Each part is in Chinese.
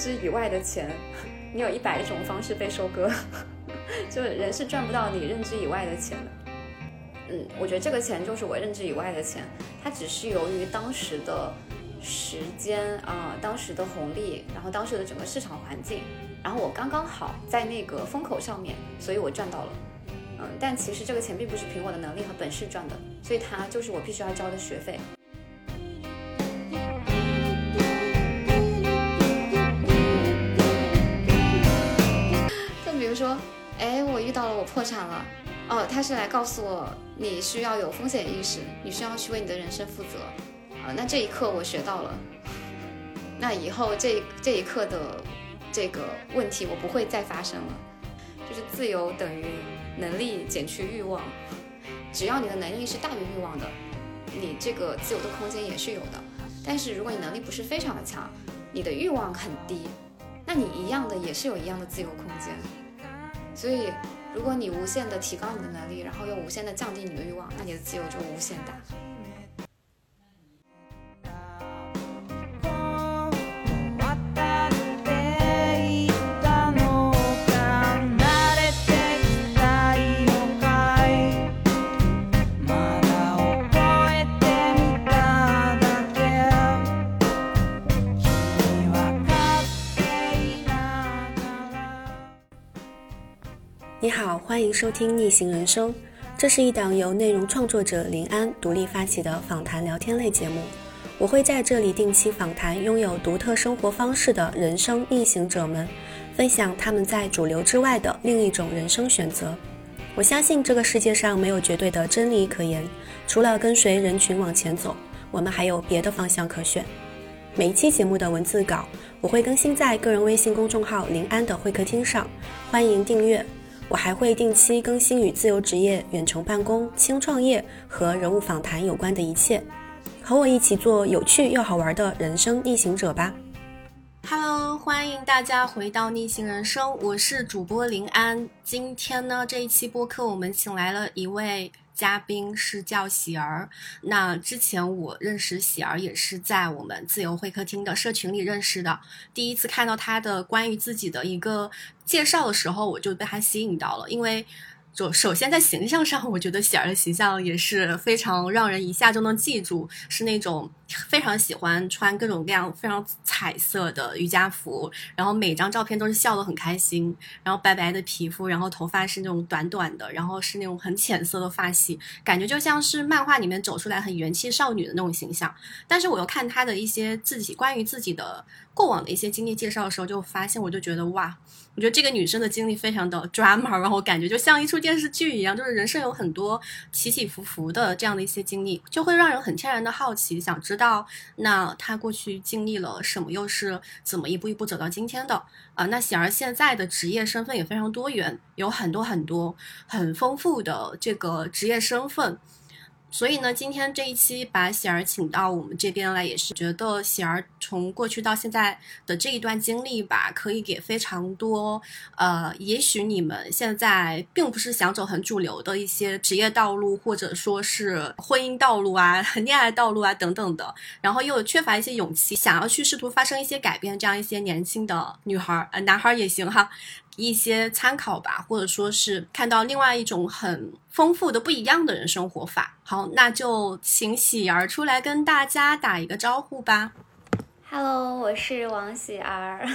知以外的钱，你有一百种方式被收割，就人是赚不到你认知以外的钱的。嗯，我觉得这个钱就是我认知以外的钱，它只是由于当时的时间啊，当时的红利，然后当时的整个市场环境，然后我刚刚好在那个风口上面，所以我赚到了。嗯，但其实这个钱并不是凭我的能力和本事赚的，所以它就是我必须要交的学费。如说，哎，我遇到了我破产了。哦，他是来告诉我，你需要有风险意识，你需要去为你的人生负责，啊，那这一刻我学到了，那以后这这一刻的这个问题我不会再发生了，就是自由等于能力减去欲望，只要你的能力是大于欲望的，你这个自由的空间也是有的，但是如果你能力不是非常的强，你的欲望很低，那你一样的也是有一样的自由空间，所以。如果你无限的提高你的能力，然后又无限的降低你的欲望，那你的自由就无限大。你好，欢迎收听《逆行人生》，这是一档由内容创作者林安独立发起的访谈聊天类节目。我会在这里定期访谈拥有独特生活方式的人生逆行者们，分享他们在主流之外的另一种人生选择。我相信这个世界上没有绝对的真理可言，除了跟随人群往前走，我们还有别的方向可选。每一期节目的文字稿我会更新在个人微信公众号“林安的会客厅”上，欢迎订阅。我还会定期更新与自由职业、远程办公、轻创业和人物访谈有关的一切，和我一起做有趣又好玩的人生逆行者吧。Hello，欢迎大家回到逆行人生，我是主播林安。今天呢，这一期播客我们请来了一位。嘉宾是叫喜儿，那之前我认识喜儿也是在我们自由会客厅的社群里认识的。第一次看到他的关于自己的一个介绍的时候，我就被他吸引到了，因为。就首先在形象上，我觉得喜儿的形象也是非常让人一下就能记住，是那种非常喜欢穿各种各样非常彩色的瑜伽服，然后每张照片都是笑得很开心，然后白白的皮肤，然后头发是那种短短的，然后是那种很浅色的发系，感觉就像是漫画里面走出来很元气少女的那种形象。但是我又看她的一些自己关于自己的过往的一些经历介绍的时候，就发现我就觉得哇。我觉得这个女生的经历非常的 drama，让我感觉就像一出电视剧一样，就是人生有很多起起伏伏的这样的一些经历，就会让人很天然的好奇，想知道那她过去经历了什么，又是怎么一步一步走到今天的啊？那显而现在的职业身份也非常多元，有很多很多很丰富的这个职业身份。所以呢，今天这一期把喜儿请到我们这边来，也是觉得喜儿从过去到现在的这一段经历吧，可以给非常多呃，也许你们现在并不是想走很主流的一些职业道路，或者说是婚姻道路啊、恋爱道路啊等等的，然后又缺乏一些勇气，想要去试图发生一些改变，这样一些年轻的女孩呃，男孩儿也行哈。一些参考吧，或者说是看到另外一种很丰富的不一样的人生活法。好，那就请喜儿出来跟大家打一个招呼吧。Hello，我是王喜儿。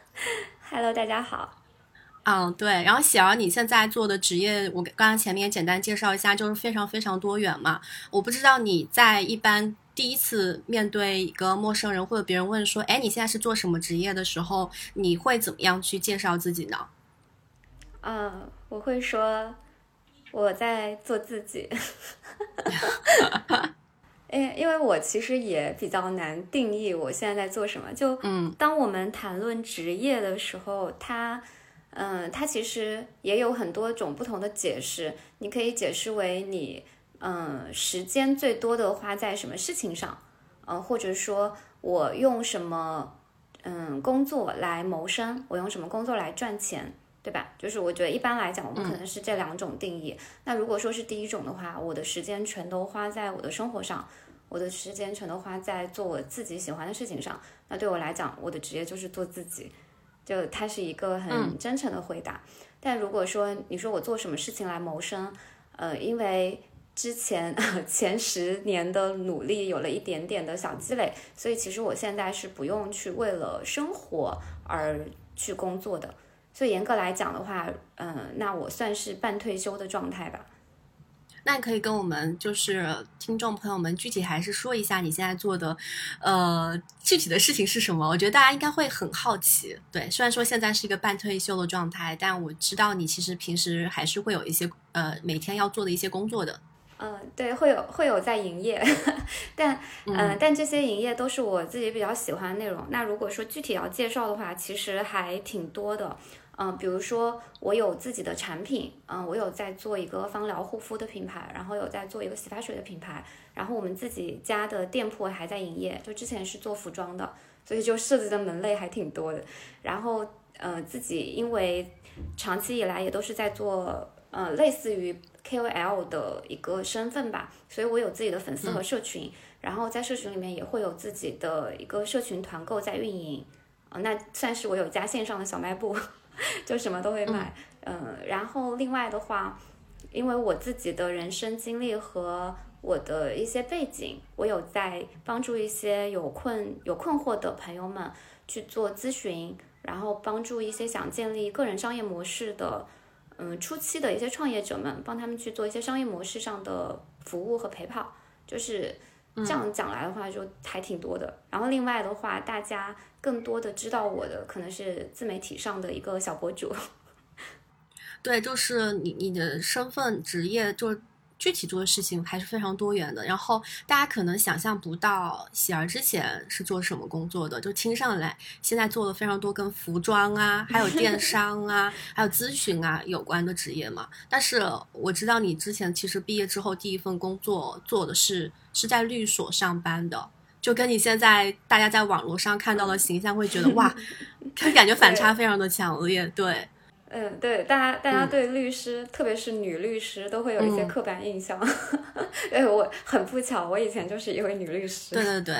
Hello，大家好。嗯，对。然后喜儿，你现在做的职业，我刚刚前面也简单介绍一下，就是非常非常多元嘛。我不知道你在一般。第一次面对一个陌生人或者别人问说：“哎，你现在是做什么职业的时候，你会怎么样去介绍自己呢？”嗯，我会说我在做自己。因 因为我其实也比较难定义我现在在做什么。就嗯，当我们谈论职业的时候，它嗯，它其实也有很多种不同的解释。你可以解释为你。嗯，时间最多的花在什么事情上？呃，或者说我用什么嗯工作来谋生？我用什么工作来赚钱？对吧？就是我觉得一般来讲，我们可能是这两种定义。那如果说是第一种的话，我的时间全都花在我的生活上，我的时间全都花在做我自己喜欢的事情上。那对我来讲，我的职业就是做自己，就它是一个很真诚的回答。但如果说你说我做什么事情来谋生，呃，因为之前 前十年的努力有了一点点的小积累，所以其实我现在是不用去为了生活而去工作的。所以严格来讲的话，嗯，那我算是半退休的状态吧。那你可以跟我们就是听众朋友们具体还是说一下你现在做的，呃，具体的事情是什么？我觉得大家应该会很好奇。对，虽然说现在是一个半退休的状态，但我知道你其实平时还是会有一些呃每天要做的一些工作的。嗯，对，会有会有在营业，但嗯，但这些营业都是我自己比较喜欢的内容。那如果说具体要介绍的话，其实还挺多的。嗯，比如说我有自己的产品，嗯，我有在做一个芳疗护肤的品牌，然后有在做一个洗发水的品牌，然后我们自己家的店铺还在营业，就之前是做服装的，所以就涉及的门类还挺多的。然后，呃，自己因为长期以来也都是在做，呃，类似于 KOL 的一个身份吧，所以我有自己的粉丝和社群，然后在社群里面也会有自己的一个社群团购在运营，啊，那算是我有家线上的小卖部。就什么都会买，嗯，然后另外的话，因为我自己的人生经历和我的一些背景，我有在帮助一些有困有困惑的朋友们去做咨询，然后帮助一些想建立个人商业模式的，嗯，初期的一些创业者们，帮他们去做一些商业模式上的服务和陪跑，就是这样讲来的话，就还挺多的。然后另外的话，大家。更多的知道我的可能是自媒体上的一个小博主，对，就是你你的身份职业就具体做的事情还是非常多元的。然后大家可能想象不到喜儿之前是做什么工作的，就听上来现在做了非常多跟服装啊、还有电 商啊、还有咨询啊有关的职业嘛。但是我知道你之前其实毕业之后第一份工作做的是是在律所上班的。就跟你现在大家在网络上看到的形象，会觉得哇，他感觉反差非常的强烈。对，嗯，对，大家大家对律师，特别是女律师，都会有一些刻板印象。哎，我很不巧，我以前就是一位女律师。对对对。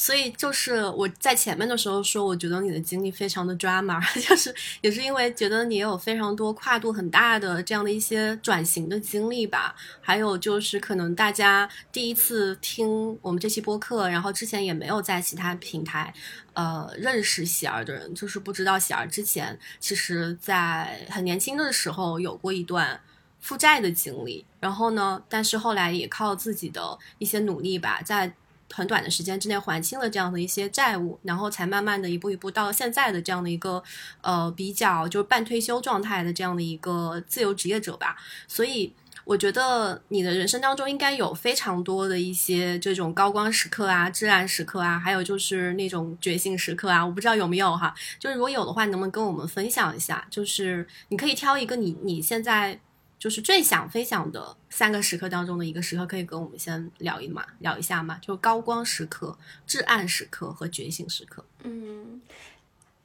所以就是我在前面的时候说，我觉得你的经历非常的 drama，就是也是因为觉得你有非常多跨度很大的这样的一些转型的经历吧。还有就是可能大家第一次听我们这期播客，然后之前也没有在其他平台呃认识喜儿的人，就是不知道喜儿之前其实在很年轻的时候有过一段负债的经历，然后呢，但是后来也靠自己的一些努力吧，在很短的时间之内还清了这样的一些债务，然后才慢慢的一步一步到现在的这样的一个呃比较就是半退休状态的这样的一个自由职业者吧。所以我觉得你的人生当中应该有非常多的一些这种高光时刻啊、至暗时刻啊，还有就是那种觉醒时刻啊。我不知道有没有哈，就是如果有的话，能不能跟我们分享一下？就是你可以挑一个你你现在。就是最想分享的三个时刻当中的一个时刻，可以跟我们先聊一嘛，聊一下嘛，就高光时刻、至暗时刻和觉醒时刻。嗯，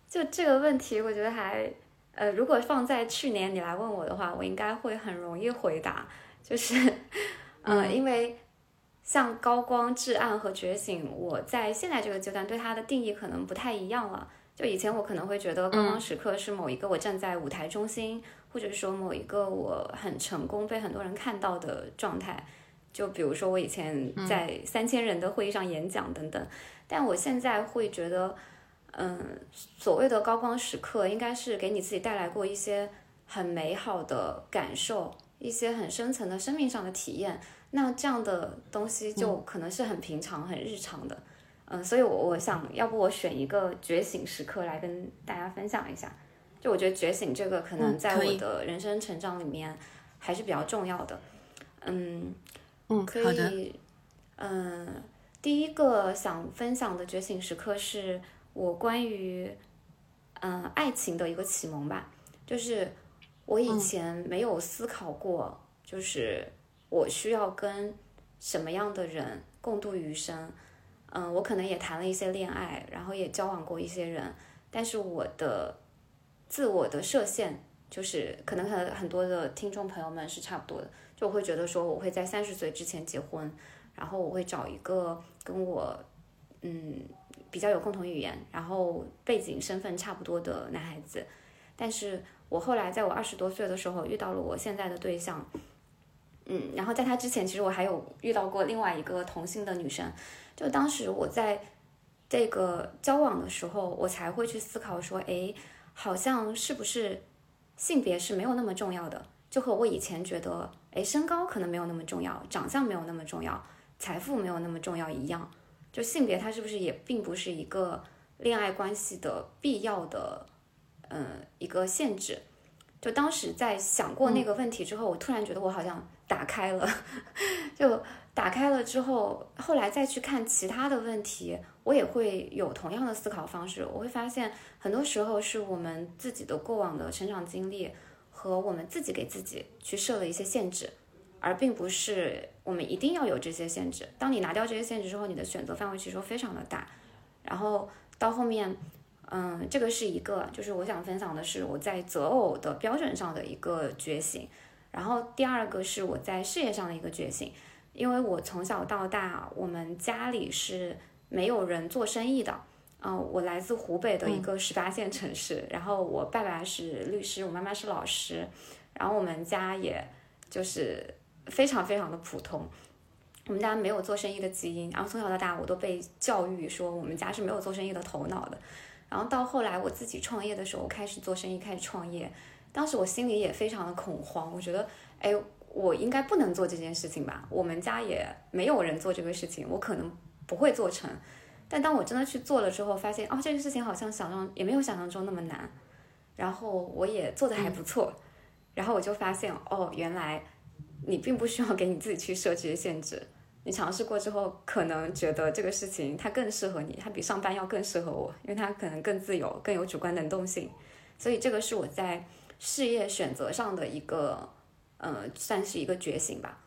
就这个问题，我觉得还呃，如果放在去年你来问我的话，我应该会很容易回答，就是嗯，因为像高光、至暗和觉醒，我在现在这个阶段对它的定义可能不太一样了。就以前我可能会觉得高光时刻是某一个我站在舞台中心。或者说某一个我很成功被很多人看到的状态，就比如说我以前在三千人的会议上演讲等等，但我现在会觉得，嗯，所谓的高光时刻应该是给你自己带来过一些很美好的感受，一些很深层的生命上的体验，那这样的东西就可能是很平常、很日常的，嗯，所以我我想要不我选一个觉醒时刻来跟大家分享一下。就我觉得觉醒这个可能在我的人生成长里面还是比较重要的，嗯嗯，可以，嗯，第一个想分享的觉醒时刻是我关于嗯爱情的一个启蒙吧，就是我以前没有思考过，就是我需要跟什么样的人共度余生，嗯，我可能也谈了一些恋爱，然后也交往过一些人，但是我的。自我的设限就是可能很很多的听众朋友们是差不多的，就会觉得说我会在三十岁之前结婚，然后我会找一个跟我嗯比较有共同语言，然后背景身份差不多的男孩子。但是我后来在我二十多岁的时候遇到了我现在的对象，嗯，然后在他之前，其实我还有遇到过另外一个同性的女生。就当时我在这个交往的时候，我才会去思考说，哎，好像是不是性别是没有那么重要的？就和我以前觉得，哎，身高可能没有那么重要，长相没有那么重要，财富没有那么重要一样。就性别它是不是也并不是一个恋爱关系的必要的，嗯，一个限制？就当时在想过那个问题之后，我突然觉得我好像打开了，就打开了之后，后来再去看其他的问题，我也会有同样的思考方式。我会发现，很多时候是我们自己的过往的成长经历和我们自己给自己去设了一些限制，而并不是我们一定要有这些限制。当你拿掉这些限制之后，你的选择范围其实非常的大。然后到后面。嗯，这个是一个，就是我想分享的是我在择偶的标准上的一个觉醒。然后第二个是我在事业上的一个觉醒，因为我从小到大，我们家里是没有人做生意的。嗯，我来自湖北的一个十八线城市，然后我爸爸是律师，我妈妈是老师，然后我们家也就是非常非常的普通，我们家没有做生意的基因。然后从小到大，我都被教育说我们家是没有做生意的头脑的。然后到后来我自己创业的时候，开始做生意，开始创业。当时我心里也非常的恐慌，我觉得，哎，我应该不能做这件事情吧？我们家也没有人做这个事情，我可能不会做成。但当我真的去做了之后，发现哦，这个事情好像想象也没有想象中那么难。然后我也做的还不错。然后我就发现，哦，原来你并不需要给你自己去设这些限制。你尝试过之后，可能觉得这个事情它更适合你，它比上班要更适合我，因为它可能更自由，更有主观能动性。所以这个是我在事业选择上的一个，呃，算是一个觉醒吧。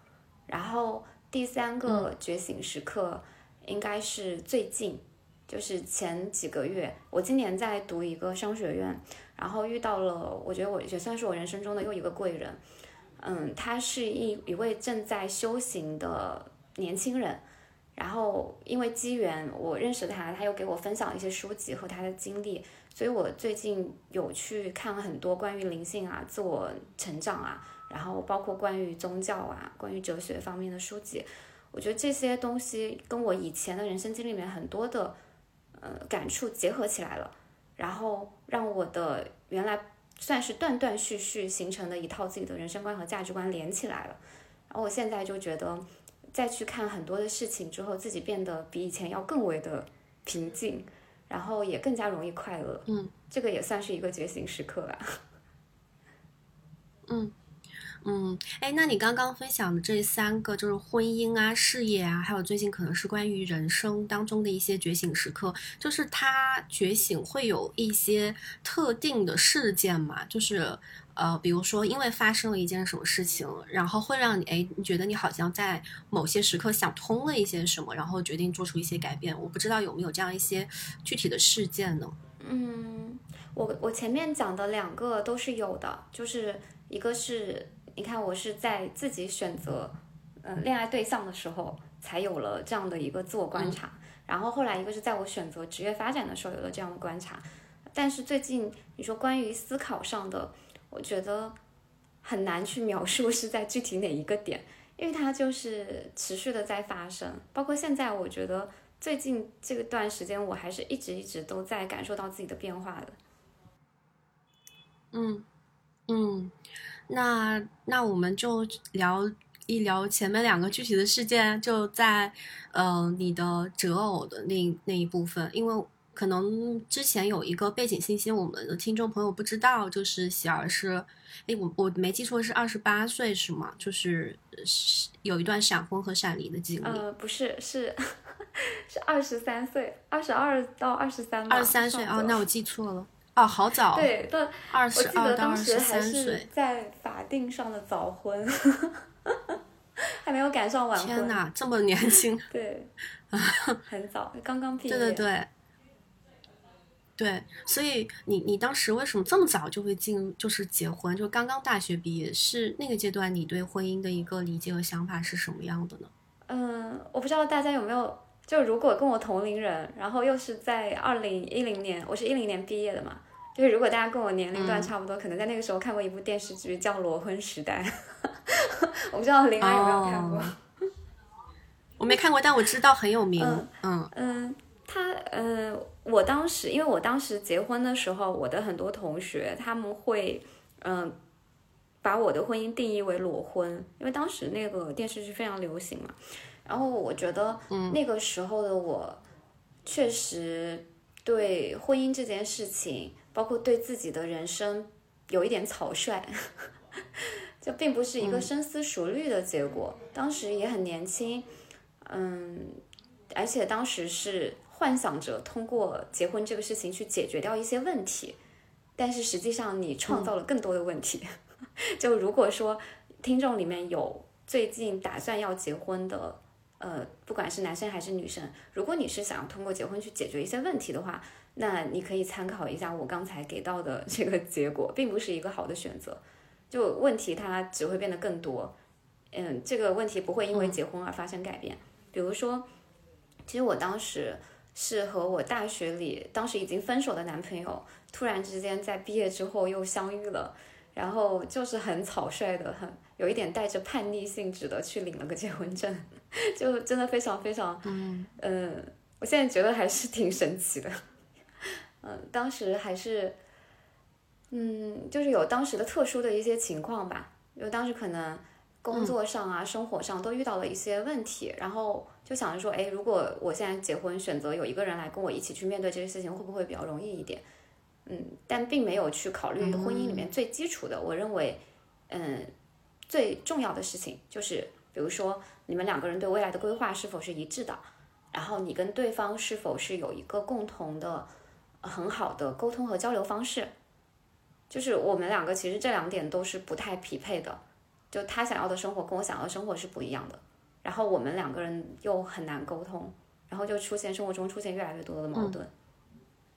然后第三个觉醒时刻应该是最近，就是前几个月，我今年在读一个商学院，然后遇到了，我觉得我也算是我人生中的又一个贵人。嗯，他是一一位正在修行的。年轻人，然后因为机缘我认识他，他又给我分享一些书籍和他的经历，所以我最近有去看了很多关于灵性啊、自我成长啊，然后包括关于宗教啊、关于哲学方面的书籍。我觉得这些东西跟我以前的人生经历里面很多的呃感触结合起来了，然后让我的原来算是断断续续形成的一套自己的人生观和价值观连起来了。然后我现在就觉得。再去看很多的事情之后，自己变得比以前要更为的平静，然后也更加容易快乐。嗯，这个也算是一个觉醒时刻吧。嗯嗯，哎，那你刚刚分享的这三个，就是婚姻啊、事业啊，还有最近可能是关于人生当中的一些觉醒时刻，就是他觉醒会有一些特定的事件嘛？就是。呃，比如说，因为发生了一件什么事情，然后会让你，哎，你觉得你好像在某些时刻想通了一些什么，然后决定做出一些改变。我不知道有没有这样一些具体的事件呢？嗯，我我前面讲的两个都是有的，就是一个是，你看我是在自己选择嗯恋爱对象的时候才有了这样的一个自我观察，然后后来一个是在我选择职业发展的时候有了这样的观察，但是最近你说关于思考上的。我觉得很难去描述是在具体哪一个点，因为它就是持续的在发生。包括现在，我觉得最近这段时间，我还是一直一直都在感受到自己的变化的。嗯嗯，那那我们就聊一聊前面两个具体的事件，就在呃你的择偶的那那一部分，因为。可能之前有一个背景信息，我们的听众朋友不知道，就是喜儿是，哎，我我没记错是二十八岁是吗？就是是有一段闪婚和闪离的经历。呃，不是，是 是二十三岁，二十二到二十三。二十三岁哦，那我记错了。哦，好早。对，到二十二到二十三岁，在法定上的早婚，还没有赶上晚婚。天哪，这么年轻。对，很早，刚刚毕业。对对对。对，所以你你当时为什么这么早就会进，就是结婚，就刚刚大学毕业，是那个阶段，你对婚姻的一个理解和想法是什么样的呢？嗯，我不知道大家有没有，就如果跟我同龄人，然后又是在二零一零年，我是一零年毕业的嘛，就是如果大家跟我年龄段差不多，可能在那个时候看过一部电视剧叫《裸婚时代》，我不知道林安有没有看过。我没看过，但我知道很有名。嗯嗯，他嗯，我当时因为我当时结婚的时候，我的很多同学他们会嗯。把我的婚姻定义为裸婚，因为当时那个电视剧非常流行嘛。然后我觉得，那个时候的我，确实对婚姻这件事情，包括对自己的人生，有一点草率，就并不是一个深思熟虑的结果。当时也很年轻，嗯，而且当时是幻想着通过结婚这个事情去解决掉一些问题，但是实际上你创造了更多的问题。就如果说听众里面有最近打算要结婚的，呃，不管是男生还是女生，如果你是想要通过结婚去解决一些问题的话，那你可以参考一下我刚才给到的这个结果，并不是一个好的选择。就问题它只会变得更多，嗯，这个问题不会因为结婚而发生改变。比如说，其实我当时是和我大学里当时已经分手的男朋友，突然之间在毕业之后又相遇了。然后就是很草率的，很有一点带着叛逆性质的去领了个结婚证，就真的非常非常，嗯，我现在觉得还是挺神奇的，嗯，当时还是，嗯，就是有当时的特殊的一些情况吧，因为当时可能工作上啊、生活上都遇到了一些问题，然后就想着说，哎，如果我现在结婚，选择有一个人来跟我一起去面对这些事情，会不会比较容易一点？嗯，但并没有去考虑婚姻里面最基础的，我认为，嗯，最重要的事情就是，比如说你们两个人对未来的规划是否是一致的，然后你跟对方是否是有一个共同的很好的沟通和交流方式，就是我们两个其实这两点都是不太匹配的，就他想要的生活跟我想要的生活是不一样的，然后我们两个人又很难沟通，然后就出现生活中出现越来越多的矛盾。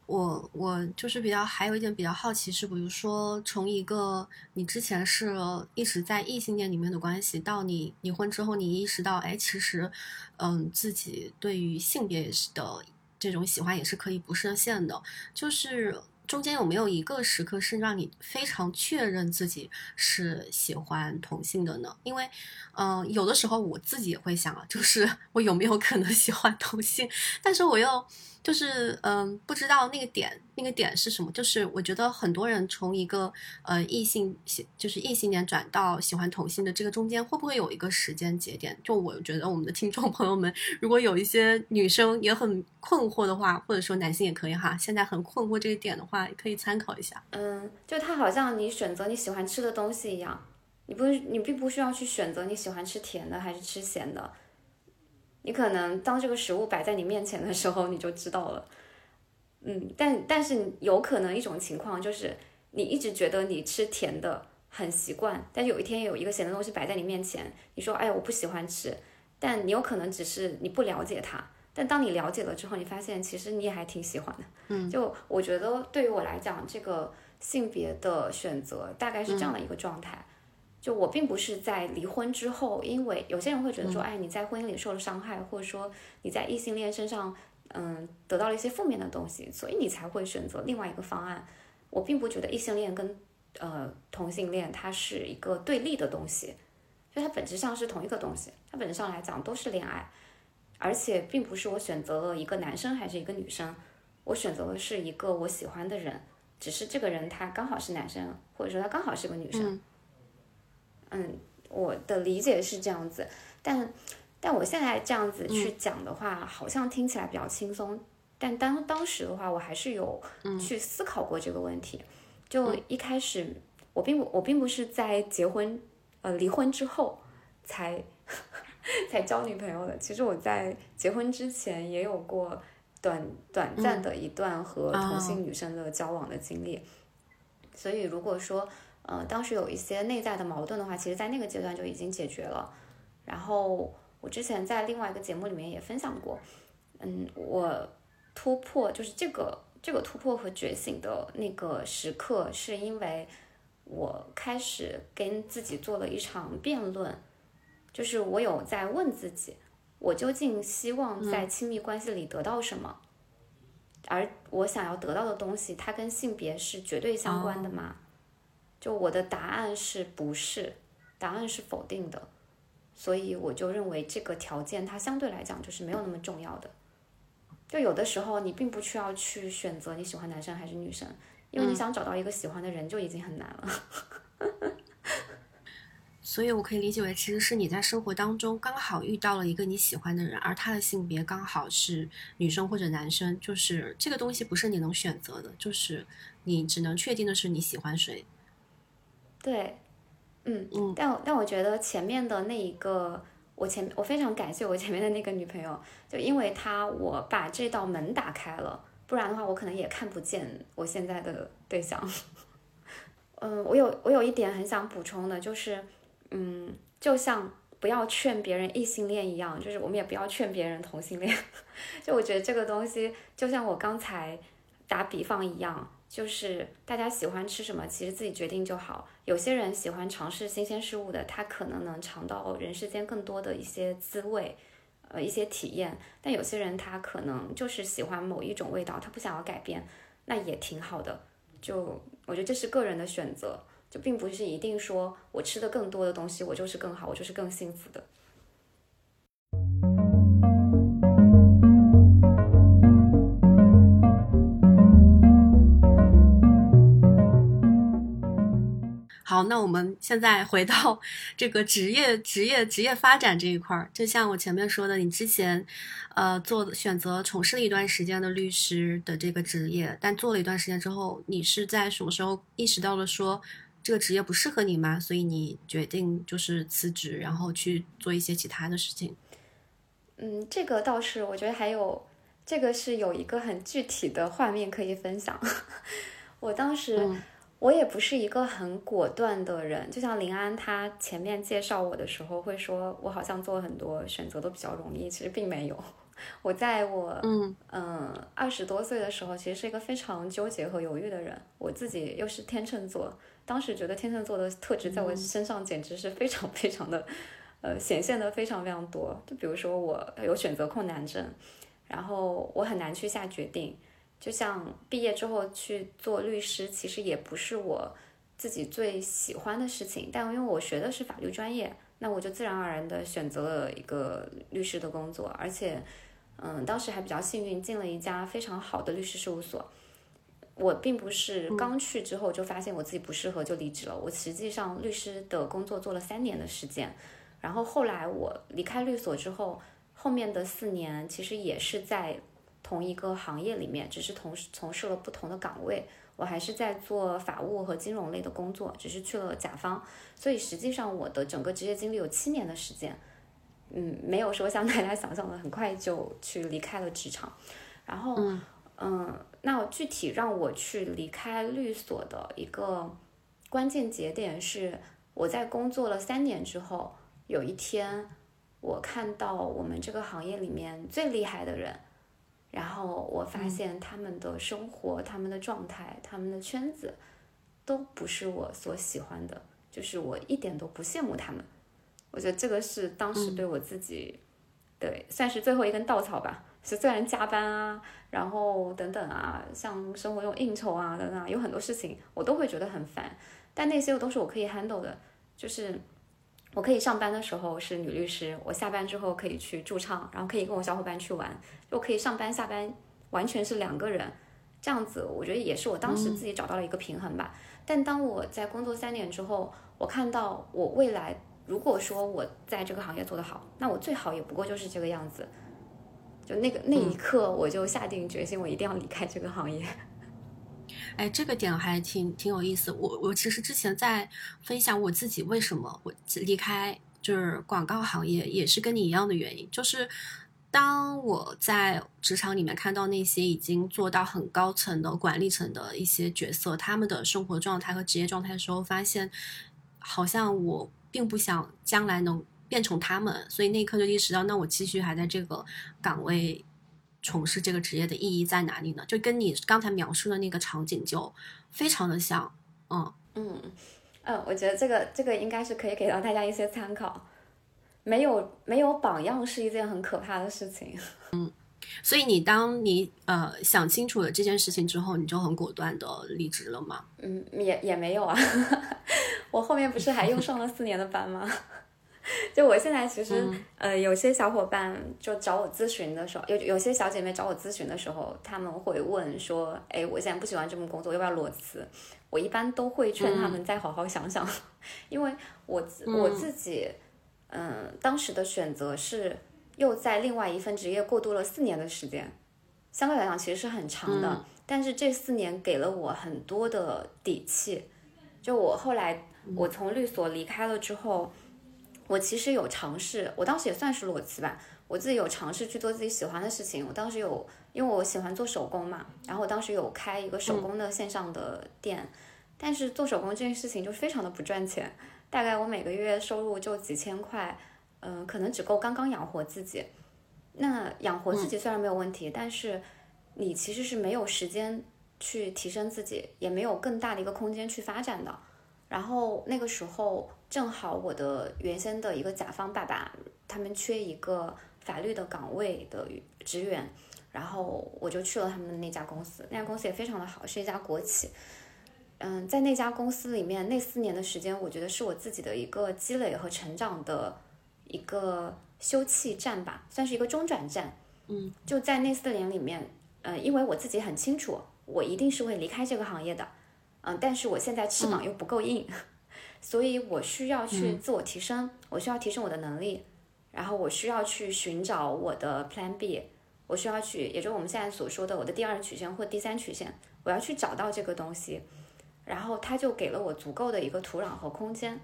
我我就是比较还有一点比较好奇是，比如说从一个你之前是一直在异性恋里面的关系，到你离婚之后，你意识到，哎，其实，嗯，自己对于性别的这种喜欢也是可以不设限的，就是。中间有没有一个时刻是让你非常确认自己是喜欢同性的呢？因为，嗯，有的时候我自己也会想啊，就是我有没有可能喜欢同性，但是我又。就是嗯，不知道那个点，那个点是什么？就是我觉得很多人从一个呃异性喜，就是异性恋转到喜欢同性的这个中间，会不会有一个时间节点？就我觉得我们的听众朋友们，如果有一些女生也很困惑的话，或者说男性也可以哈，现在很困惑这个点的话，可以参考一下。嗯，就它好像你选择你喜欢吃的东西一样，你不你并不需要去选择你喜欢吃甜的还是吃咸的。你可能当这个食物摆在你面前的时候，你就知道了，嗯，但但是有可能一种情况就是，你一直觉得你吃甜的很习惯，但有一天有一个咸的东西摆在你面前，你说，哎呀，我不喜欢吃，但你有可能只是你不了解它，但当你了解了之后，你发现其实你也还挺喜欢的，嗯，就我觉得对于我来讲，这个性别的选择大概是这样的一个状态。就我并不是在离婚之后，因为有些人会觉得说，哎，你在婚姻里受了伤害，或者说你在异性恋身上，嗯，得到了一些负面的东西，所以你才会选择另外一个方案。我并不觉得异性恋跟呃同性恋它是一个对立的东西，就它本质上是同一个东西，它本质上来讲都是恋爱，而且并不是我选择了一个男生还是一个女生，我选择的是一个我喜欢的人，只是这个人他刚好是男生，或者说他刚好是个女生。嗯，我的理解是这样子，但但我现在这样子去讲的话，好像听起来比较轻松。但当当时的话，我还是有去思考过这个问题。就一开始，我并不我并不是在结婚呃离婚之后才 才交女朋友的。其实我在结婚之前也有过短短暂的一段和同性女生的交往的经历。所以如果说。呃，当时有一些内在的矛盾的话，其实，在那个阶段就已经解决了。然后，我之前在另外一个节目里面也分享过，嗯，我突破就是这个这个突破和觉醒的那个时刻，是因为我开始跟自己做了一场辩论，就是我有在问自己，我究竟希望在亲密关系里得到什么？而我想要得到的东西，它跟性别是绝对相关的吗？就我的答案是不是？答案是否定的。所以我就认为这个条件它相对来讲就是没有那么重要的。就有的时候你并不需要去选择你喜欢男生还是女生，因为你想找到一个喜欢的人就已经很难了。所以，我可以理解为，其实是你在生活当中刚好遇到了一个你喜欢的人，而他的性别刚好是女生或者男生，就是这个东西不是你能选择的，就是你只能确定的是你喜欢谁。对，嗯嗯，但但我觉得前面的那一个，我前我非常感谢我前面的那个女朋友，就因为她我把这道门打开了，不然的话我可能也看不见我现在的对象。嗯，我有我有一点很想补充的，就是。嗯，就像不要劝别人异性恋一样，就是我们也不要劝别人同性恋。就我觉得这个东西，就像我刚才打比方一样，就是大家喜欢吃什么，其实自己决定就好。有些人喜欢尝试新鲜事物的，他可能能尝到人世间更多的一些滋味，呃，一些体验。但有些人他可能就是喜欢某一种味道，他不想要改变，那也挺好的。就我觉得这是个人的选择。就并不是一定说我吃的更多的东西，我就是更好，我就是更幸福的。好，那我们现在回到 这个职业、职业、职业发展这一块儿。就像我前面说的，你之前呃做选择从事了一段时间的律师的这个职业，但做了一段时间之后，你是在什么时候意识到了说？这个职业不适合你吗？所以你决定就是辞职，然后去做一些其他的事情。嗯，这个倒是，我觉得还有这个是有一个很具体的画面可以分享。我当时我也不是一个很果断的人，就像林安他前面介绍我的时候会说，我好像做了很多选择都比较容易，其实并没有。我在我嗯嗯二十多岁的时候，其实是一个非常纠结和犹豫的人。我自己又是天秤座。当时觉得天秤座的特质在我身上简直是非常非常的，呃，显现的非常非常多。就比如说我有选择困难症，然后我很难去下决定。就像毕业之后去做律师，其实也不是我自己最喜欢的事情。但因为我学的是法律专业，那我就自然而然的选择了一个律师的工作。而且，嗯，当时还比较幸运，进了一家非常好的律师事务所。我并不是刚去之后就发现我自己不适合就离职了。我实际上律师的工作做了三年的时间，然后后来我离开律所之后，后面的四年其实也是在同一个行业里面，只是同从事了不同的岗位。我还是在做法务和金融类的工作，只是去了甲方。所以实际上我的整个职业经历有七年的时间，嗯，没有说像大家想象的很快就去离开了职场，然后。嗯，那具体让我去离开律所的一个关键节点是，我在工作了三年之后，有一天我看到我们这个行业里面最厉害的人，然后我发现他们的生活、他们的状态、他们的圈子都不是我所喜欢的，就是我一点都不羡慕他们。我觉得这个是当时对我自己，对算是最后一根稻草吧。是虽然加班啊，然后等等啊，像生活中应酬啊等等，啊有很多事情我都会觉得很烦，但那些都是我可以 handle 的。就是我可以上班的时候是女律师，我下班之后可以去驻唱，然后可以跟我小伙伴去玩，就可以上班下班完全是两个人，这样子我觉得也是我当时自己找到了一个平衡吧。但当我在工作三年之后，我看到我未来如果说我在这个行业做得好，那我最好也不过就是这个样子。就那个那一刻，我就下定决心，我一定要离开这个行业。哎，这个点还挺挺有意思。我我其实之前在分享我自己为什么我离开就是广告行业，也是跟你一样的原因。就是当我在职场里面看到那些已经做到很高层的管理层的一些角色，他们的生活状态和职业状态的时候，发现好像我并不想将来能。变成他们，所以那一刻就意识到，那我继续还在这个岗位从事这个职业的意义在哪里呢？就跟你刚才描述的那个场景就非常的像，嗯嗯嗯，我觉得这个这个应该是可以给到大家一些参考。没有没有榜样是一件很可怕的事情。嗯，所以你当你呃想清楚了这件事情之后，你就很果断的离职了吗？嗯，也也没有啊，我后面不是还又上了四年的班吗？就我现在其实呃，有些小伙伴就找我咨询的时候，有有些小姐妹找我咨询的时候，他们会问说，哎，我现在不喜欢这份工作，要不要裸辞？我一般都会劝他们再好好想想，因为我我自己。嗯，当时的选择是又在另外一份职业过渡了四年的时间，相对来讲其实是很长的。但是这四年给了我很多的底气。就我后来我从律所离开了之后，我其实有尝试，我当时也算是裸辞吧。我自己有尝试去做自己喜欢的事情。我当时有，因为我喜欢做手工嘛，然后我当时有开一个手工的线上的店。但是做手工这件事情就非常的不赚钱。大概我每个月收入就几千块，嗯，可能只够刚刚养活自己。那养活自己虽然没有问题，但是你其实是没有时间去提升自己，也没有更大的一个空间去发展的。然后那个时候正好我的原先的一个甲方爸爸，他们缺一个法律的岗位的职员，然后我就去了他们那家公司。那家公司也非常的好，是一家国企。嗯，在那家公司里面，那四年的时间，我觉得是我自己的一个积累和成长的一个休憩站吧，算是一个中转站。嗯，就在那四年里面，嗯，因为我自己很清楚，我一定是会离开这个行业的。嗯，但是我现在翅膀又不够硬，所以我需要去自我提升，我需要提升我的能力，然后我需要去寻找我的 Plan B，我需要去，也就是我们现在所说的我的第二曲线或第三曲线，我要去找到这个东西。然后他就给了我足够的一个土壤和空间，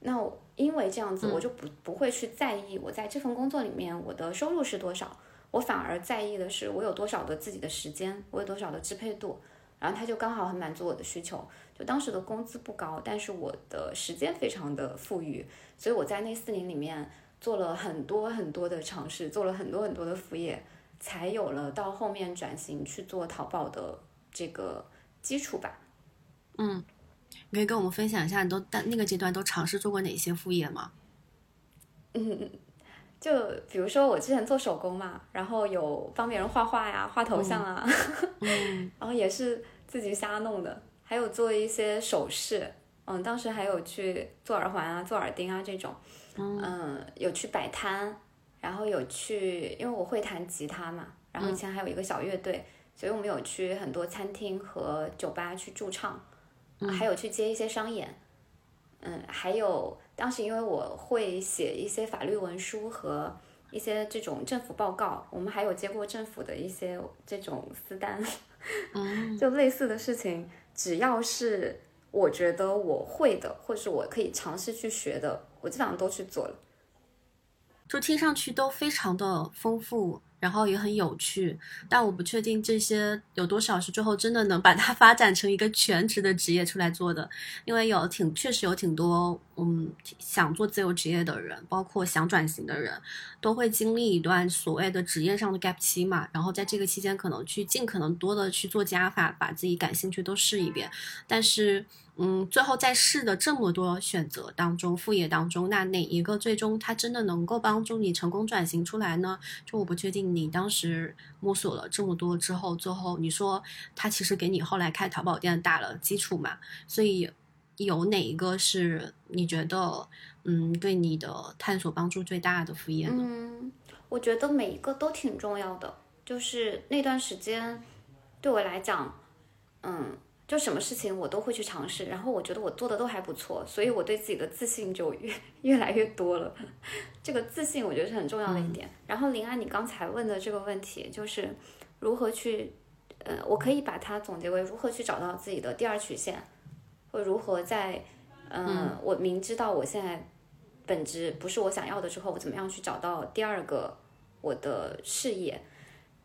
那因为这样子，我就不不会去在意我在这份工作里面我的收入是多少，我反而在意的是我有多少的自己的时间，我有多少的支配度。然后他就刚好很满足我的需求，就当时的工资不高，但是我的时间非常的富裕，所以我在那四年里面做了很多很多的尝试，做了很多很多的副业，才有了到后面转型去做淘宝的这个基础吧。嗯，你可以跟我们分享一下，你都在那个阶段都尝试做过哪些副业吗？嗯，就比如说我之前做手工嘛，然后有帮别人画画呀、画头像啊，然后也是自己瞎弄的，还有做一些首饰，嗯，当时还有去做耳环啊、做耳钉啊这种，嗯，有去摆摊，然后有去，因为我会弹吉他嘛，然后以前还有一个小乐队，所以我们有去很多餐厅和酒吧去驻唱。还有去接一些商演，嗯，还有当时因为我会写一些法律文书和一些这种政府报告，我们还有接过政府的一些这种私单，嗯，就类似的事情，只要是我觉得我会的，或是我可以尝试去学的，我基本上都去做了，就听上去都非常的丰富。然后也很有趣，但我不确定这些有多少是最后真的能把它 发展成一个全职的职业出来做的，因为有挺确实有挺多嗯想做自由职业的人，包括想转型的人，都会经历一段所谓的职业上的 gap 期嘛，然后在这个期间可能去尽可能多的去做加法，把自己感兴趣都试一遍，但是。嗯，最后在试的这么多选择当中，副业当中，那哪一个最终它真的能够帮助你成功转型出来呢？就我不确定你当时摸索了这么多之后，最后你说它其实给你后来开淘宝店打了基础嘛？所以有哪一个是你觉得嗯对你的探索帮助最大的副业呢？嗯，我觉得每一个都挺重要的，就是那段时间对我来讲，嗯。就什么事情我都会去尝试，然后我觉得我做的都还不错，所以我对自己的自信就越越来越多了。这个自信我觉得是很重要的一点。然后林安，你刚才问的这个问题就是如何去，呃，我可以把它总结为如何去找到自己的第二曲线，或如何在，嗯，我明知道我现在本质不是我想要的之后，我怎么样去找到第二个我的事业？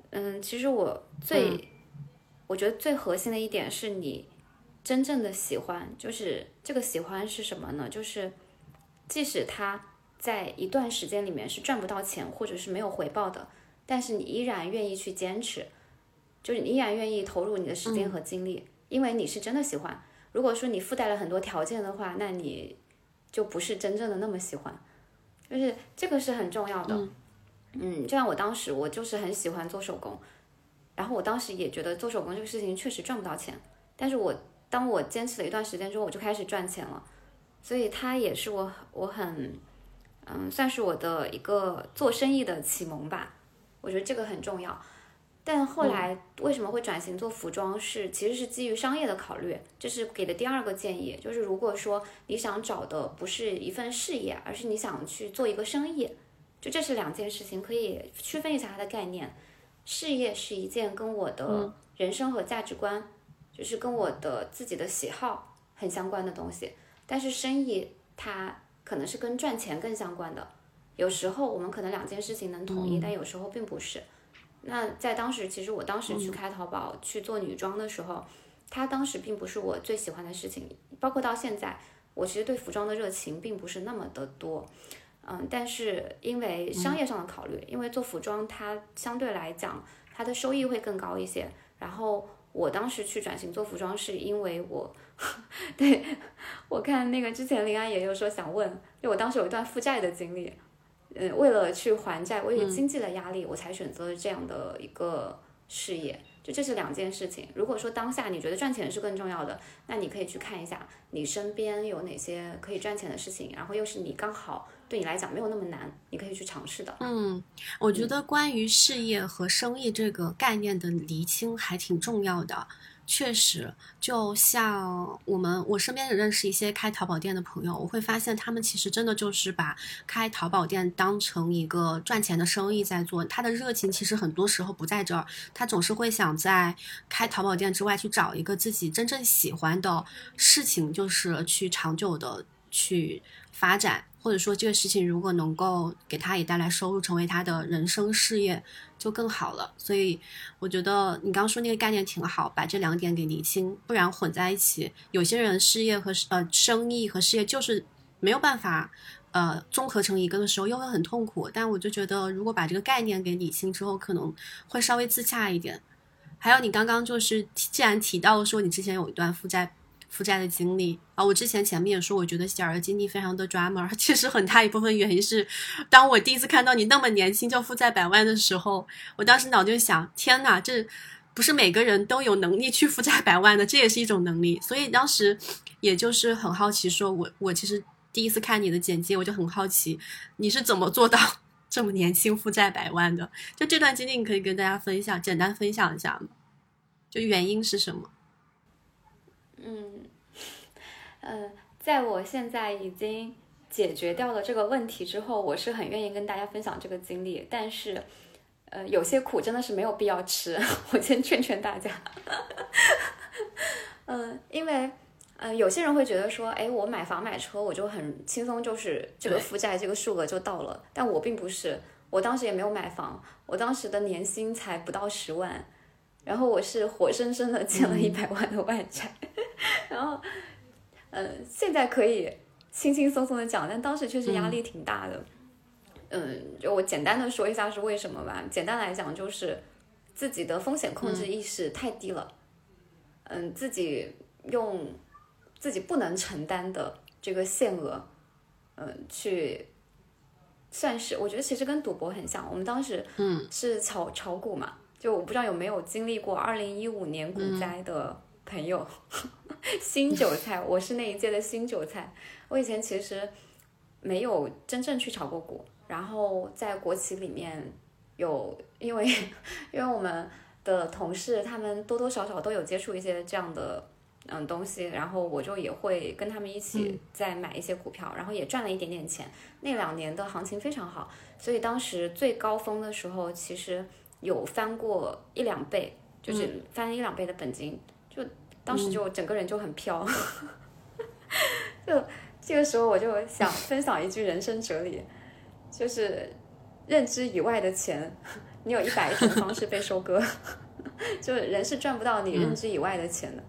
嗯，其实我最。我觉得最核心的一点是你真正的喜欢，就是这个喜欢是什么呢？就是即使他在一段时间里面是赚不到钱，或者是没有回报的，但是你依然愿意去坚持，就是你依然愿意投入你的时间和精力，因为你是真的喜欢。如果说你附带了很多条件的话，那你就不是真正的那么喜欢。就是这个是很重要的。嗯，就像我当时，我就是很喜欢做手工，然后我当时也觉得做手工这个事情确实赚不到钱，但是我当我坚持了一段时间之后，我就开始赚钱了，所以它也是我我很嗯，算是我的一个做生意的启蒙吧。我觉得这个很重要。但后来为什么会转型做服装？是其实是基于商业的考虑，这是给的第二个建议，就是如果说你想找的不是一份事业，而是你想去做一个生意。就这是两件事情，可以区分一下它的概念。事业是一件跟我的人生和价值观，就是跟我的自己的喜好很相关的东西。但是生意它可能是跟赚钱更相关的。有时候我们可能两件事情能统一，但有时候并不是。那在当时，其实我当时去开淘宝去做女装的时候，它当时并不是我最喜欢的事情。包括到现在，我其实对服装的热情并不是那么的多。嗯，但是因为商业上的考虑，因为做服装它相对来讲它的收益会更高一些。然后我当时去转型做服装，是因为我 对我看那个之前林安也有说想问，因为我当时有一段负债的经历，嗯，为了去还债，我有经济的压力，我才选择了这样的一个事业。就这是两件事情。如果说当下你觉得赚钱是更重要的，那你可以去看一下你身边有哪些可以赚钱的事情，然后又是你刚好。对你来讲没有那么难，你可以去尝试的。嗯，我觉得关于事业和生意这个概念的厘清还挺重要的。确实，就像我们我身边也认识一些开淘宝店的朋友，我会发现他们其实真的就是把开淘宝店当成一个赚钱的生意在做。他的热情其实很多时候不在这儿，他总是会想在开淘宝店之外去找一个自己真正喜欢的事情，就是去长久的去发展。或者说这个事情如果能够给他也带来收入，成为他的人生事业，就更好了。所以我觉得你刚刚说那个概念挺好，把这两点给理清，不然混在一起，有些人事业和呃生意和事业就是没有办法呃综合成一个的时候，又会很痛苦。但我就觉得，如果把这个概念给理清之后，可能会稍微自洽一点。还有你刚刚就是既然提到说你之前有一段负债。负债的经历啊，我之前前面也说，我觉得小儿的经历非常的 drama，其实很大一部分原因是，当我第一次看到你那么年轻就负债百万的时候，我当时脑就想，天呐，这不是每个人都有能力去负债百万的，这也是一种能力。所以当时也就是很好奇，说我我其实第一次看你的简介，我就很好奇你是怎么做到 这么年轻负债百万的？就这段经历，你可以跟大家分享，简单分享一下吗？就原因是什么？嗯，呃，在我现在已经解决掉了这个问题之后，我是很愿意跟大家分享这个经历。但是，呃，有些苦真的是没有必要吃。我先劝劝大家。嗯，因为，呃，有些人会觉得说，哎，我买房买车，我就很轻松，就是这个负债这个数额就到了。但我并不是，我当时也没有买房，我当时的年薪才不到十万。然后我是活生生的欠了一百万的外债，然后，嗯，现在可以轻轻松松的讲，但当时确实压力挺大的。嗯，就我简单的说一下是为什么吧。简单来讲就是自己的风险控制意识太低了。嗯，自己用自己不能承担的这个限额，嗯，去算是我觉得其实跟赌博很像。我们当时嗯是炒炒股嘛。就我不知道有没有经历过二零一五年股灾的朋友，新韭菜，我是那一届的新韭菜。我以前其实没有真正去炒过股，然后在国企里面有，因为因为我们的同事他们多多少少都有接触一些这样的嗯东西，然后我就也会跟他们一起再买一些股票，然后也赚了一点点钱。那两年的行情非常好，所以当时最高峰的时候，其实。有翻过一两倍，就是翻一两倍的本金，就当时就整个人就很飘，就这个时候我就想分享一句人生哲理，就是认知以外的钱，你有一百种方式被收割，就人是赚不到你认知以外的钱的。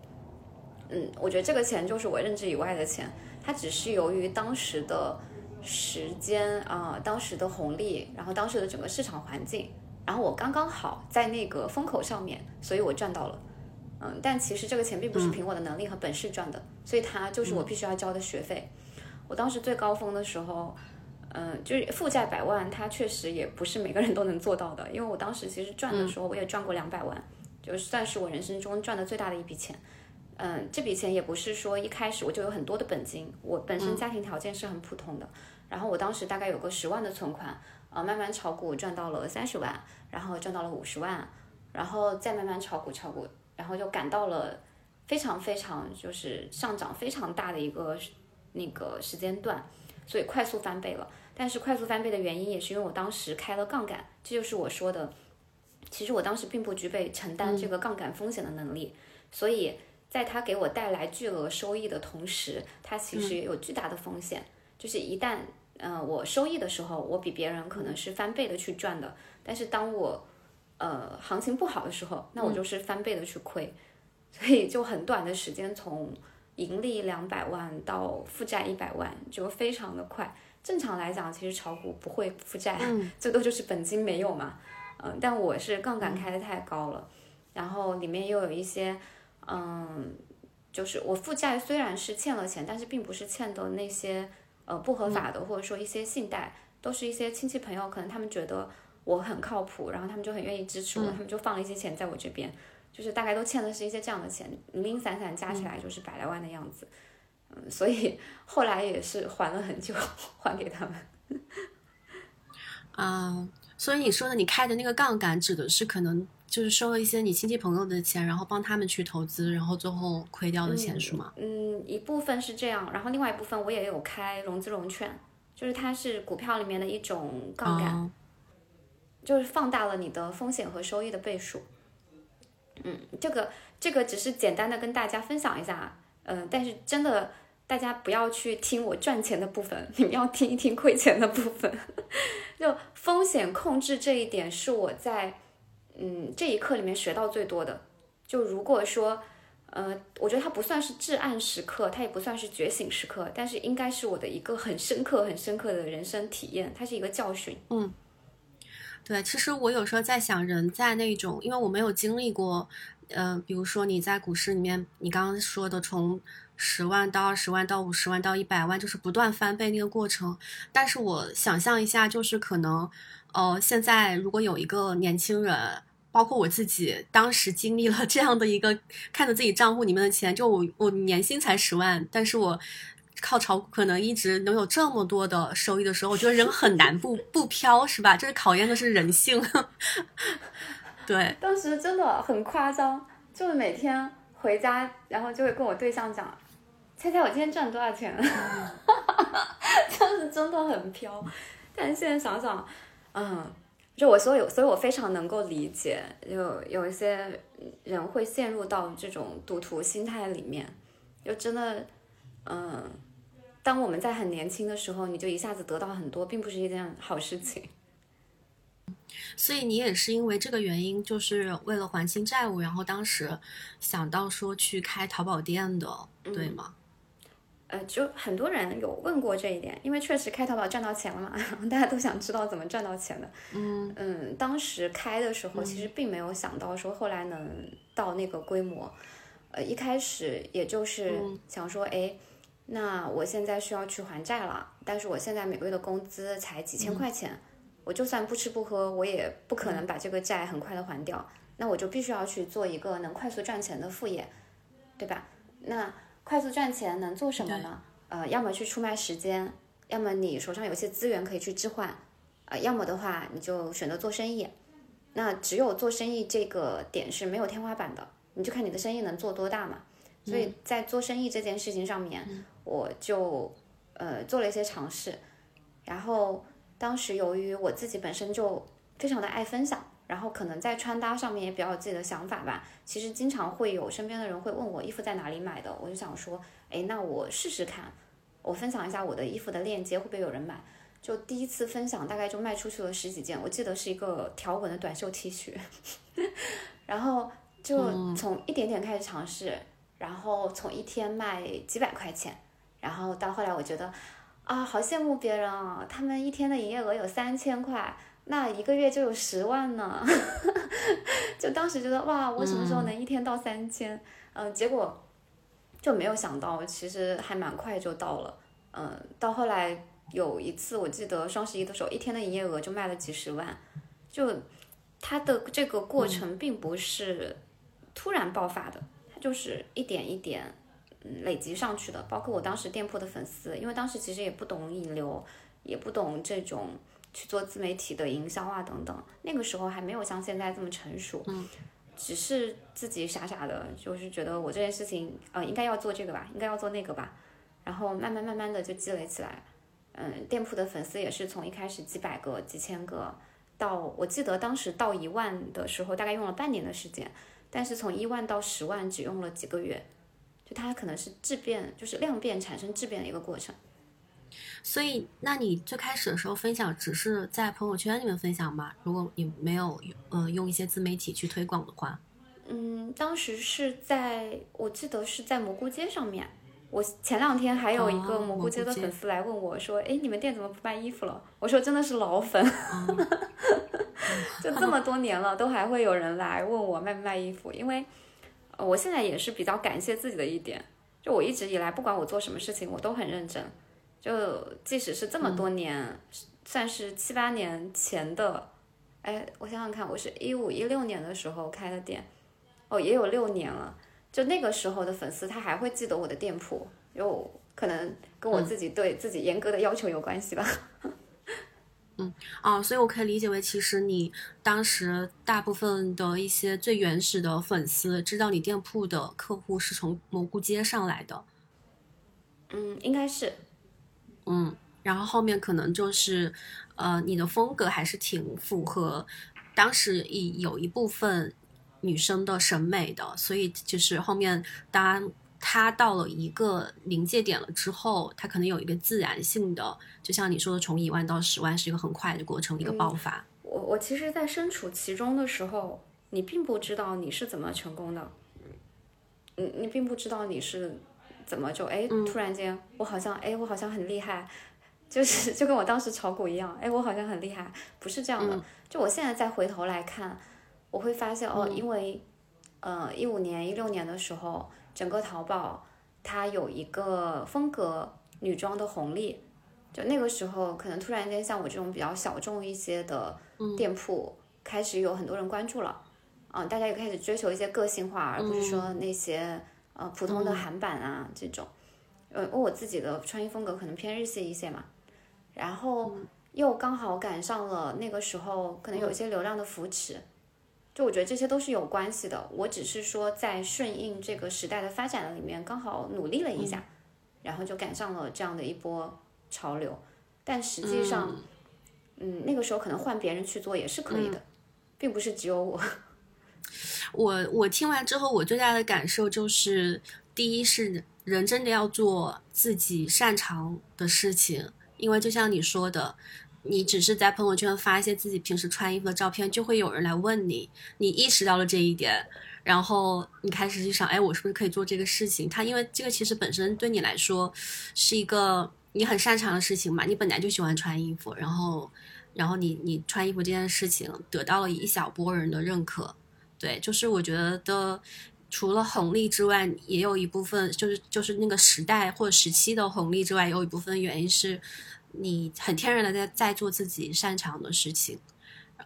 嗯，我觉得这个钱就是我认知以外的钱，它只是由于当时的时间啊，当时的红利，然后当时的整个市场环境。然后我刚刚好在那个风口上面，所以我赚到了，嗯，但其实这个钱并不是凭我的能力和本事赚的，所以它就是我必须要交的学费。我当时最高峰的时候，嗯，就是负债百万，它确实也不是每个人都能做到的。因为我当时其实赚的时候，我也赚过两百万，就算是我人生中赚的最大的一笔钱。嗯，这笔钱也不是说一开始我就有很多的本金，我本身家庭条件是很普通的。然后我当时大概有个十万的存款，呃，慢慢炒股赚到了三十万，然后赚到了五十万，然后再慢慢炒股炒股，然后就赶到了非常非常就是上涨非常大的一个那个时间段，所以快速翻倍了。但是快速翻倍的原因也是因为我当时开了杠杆，这就是我说的，其实我当时并不具备承担这个杠杆风险的能力，所以在它给我带来巨额收益的同时，它其实也有巨大的风险，就是一旦呃我收益的时候，我比别人可能是翻倍的去赚的，但是当我呃行情不好的时候，那我就是翻倍的去亏，所以就很短的时间从盈利两百万到负债一百万，就非常的快。正常来讲，其实炒股不会负债，最多就是本金没有嘛。嗯，但我是杠杆开的太高了，然后里面又有一些，嗯，就是我负债虽然是欠了钱，但是并不是欠的那些呃不合法的，或者说一些信贷，都是一些亲戚朋友，可能他们觉得我很靠谱，然后他们就很愿意支持我，他们就放了一些钱在我这边，就是大概都欠的是一些这样的钱，零零散散加起来就是百来万的样子。嗯所以 后来也是还了很久，还给他们。嗯，所以你说的你开的那个杠杆，指的是可能就是收了一些你亲戚朋友的钱，然后帮他们去投资，然后最后亏掉的钱是吗？嗯，一部分是这样，然后另外一部分我也有开融资融券，就是它是股票里面的一种杠杆，就是放大了你的风险和收益的倍数。嗯，这个这个只是简单的跟大家分享一下。嗯，但是真的，大家不要去听我赚钱的部分，你们要听一听亏钱的部分。就风险控制这一点是我在嗯这一课里面学到最多的。就如果说，呃，我觉得它不算是至暗时刻，它也不算是觉醒时刻，但是应该是我的一个很深刻、很深刻的人生体验，它是一个教训。嗯，对，其实我有时候在想，人在那种，因为我没有经历过。呃，比如说你在股市里面，你刚刚说的从十万到二十万到五十万到一百万，就是不断翻倍那个过程。但是我想象一下，就是可能，呃，现在如果有一个年轻人，包括我自己，当时经历了这样的一个，看着自己账户里面的钱，就我我年薪才十万，但是我靠炒股可能一直能有这么多的收益的时候，我觉得人很难不不飘，是吧？这是考验的是人性。对，当时真的很夸张，就是每天回家，然后就会跟我对象讲，猜猜我今天赚多少钱，当 时真的很飘。但现在想想，嗯，就我所以，所以我非常能够理解，有有一些人会陷入到这种赌徒心态里面，就真的，嗯，当我们在很年轻的时候，你就一下子得到很多，并不是一件好事情。所以你也是因为这个原因，就是为了还清债务，然后当时想到说去开淘宝店的，对吗？呃，就很多人有问过这一点，因为确实开淘宝赚到钱了嘛，大家都想知道怎么赚到钱的。嗯嗯，当时开的时候其实并没有想到说后来能到那个规模，呃，一开始也就是想说，哎，那我现在需要去还债了，但是我现在每个月的工资才几千块钱。我就算不吃不喝，我也不可能把这个债很快的还掉。那我就必须要去做一个能快速赚钱的副业，对吧？那快速赚钱能做什么呢？呃，要么去出卖时间，要么你手上有些资源可以去置换，呃，要么的话你就选择做生意。那只有做生意这个点是没有天花板的，你就看你的生意能做多大嘛。所以在做生意这件事情上面，我就呃做了一些尝试，然后。当时由于我自己本身就非常的爱分享，然后可能在穿搭上面也比较有自己的想法吧。其实经常会有身边的人会问我衣服在哪里买的，我就想说，哎，那我试试看，我分享一下我的衣服的链接，会不会有人买？就第一次分享，大概就卖出去了十几件，我记得是一个条纹的短袖 T 恤，然后就从一点点开始尝试，然后从一天卖几百块钱，然后到后来我觉得。啊，好羡慕别人啊！他们一天的营业额有三千块，那一个月就有十万呢。就当时觉得哇，我什么时候能一天到三千？嗯，结果就没有想到，其实还蛮快就到了。嗯，到后来有一次我记得双十一的时候，一天的营业额就卖了几十万，就它的这个过程并不是突然爆发的，它就是一点一点嗯累积上去的。包括我当时店铺的粉丝，因为当时其实也不懂引流，也不懂这种去做自媒体的营销啊等等，那个时候还没有像现在这么成熟。嗯。只是自己傻傻的，就是觉得我这件事情，呃，应该要做这个吧，应该要做那个吧，然后慢慢慢慢的就积累起来。嗯，店铺的粉丝也是从一开始几百个、几千个，到我记得当时到一万的时候，大概用了半年的时间，但是从一万到十万只用了几个月，就它可能是质变，就是量变产生质变的一个过程。所以，那你最开始的时候分享只是在朋友圈里面分享吗？如果你没有呃用一些自媒体去推广的话，嗯，当时是在我记得是在蘑菇街上面。我前两天还有一个蘑菇街的粉丝来问我说：“哎，你们店怎么不卖衣服了？”我说：“真的是老粉，就这么多年了，都还会有人来问我卖不卖衣服。因为我现在也是比较感谢自己的一点，就我一直以来不管我做什么事情，我都很认真。就即使是这么多年，算是七八年前的，哎，我想想看，我是一五一六年的时候开的店，哦，也有六年了。就那个时候的粉丝，他还会记得我的店铺，有可能跟我自己对自己严格的要求有关系吧。嗯，哦，所以我可以理解为，其实你当时大部分的一些最原始的粉丝，知道你店铺的客户是从蘑菇街上来的。嗯，应该是。嗯，然后后面可能就是，呃，你的风格还是挺符合当时一有一部分女生的审美的，所以就是后面当他到了一个临界点了之后，他可能有一个自然性的，就像你说的，从一万到十万是一个很快的过程，一个爆发。我我其实，在身处其中的时候，你并不知道你是怎么成功的，你你并不知道你是。怎么就哎，突然间我好像哎，我好像很厉害，就是就跟我当时炒股一样，哎，我好像很厉害，不是这样的。就我现在再回头来看，我会发现哦，因为呃一五年、一六年的时候，整个淘宝它有一个风格女装的红利，就那个时候可能突然间像我这种比较小众一些的店铺开始有很多人关注了，嗯，大家也开始追求一些个性化，而不是说那些。呃，普通的韩版啊，这种，呃，我自己的穿衣风格可能偏日系一些嘛，然后又刚好赶上了那个时候，可能有一些流量的扶持，就我觉得这些都是有关系的。我只是说在顺应这个时代的发展里面，刚好努力了一下，然后就赶上了这样的一波潮流。但实际上，嗯，那个时候可能换别人去做也是可以的，并不是只有我。我我听完之后，我最大的感受就是，第一是人真的要做自己擅长的事情，因为就像你说的，你只是在朋友圈发一些自己平时穿衣服的照片，就会有人来问你，你意识到了这一点，然后你开始去想，哎，我是不是可以做这个事情？他因为这个其实本身对你来说是一个你很擅长的事情嘛，你本来就喜欢穿衣服，然后然后你你穿衣服这件事情得到了一小波人的认可。对，就是我觉得，除了红利之外，也有一部分就是就是那个时代或者时期的红利之外，有一部分原因是，你很天然的在在做自己擅长的事情，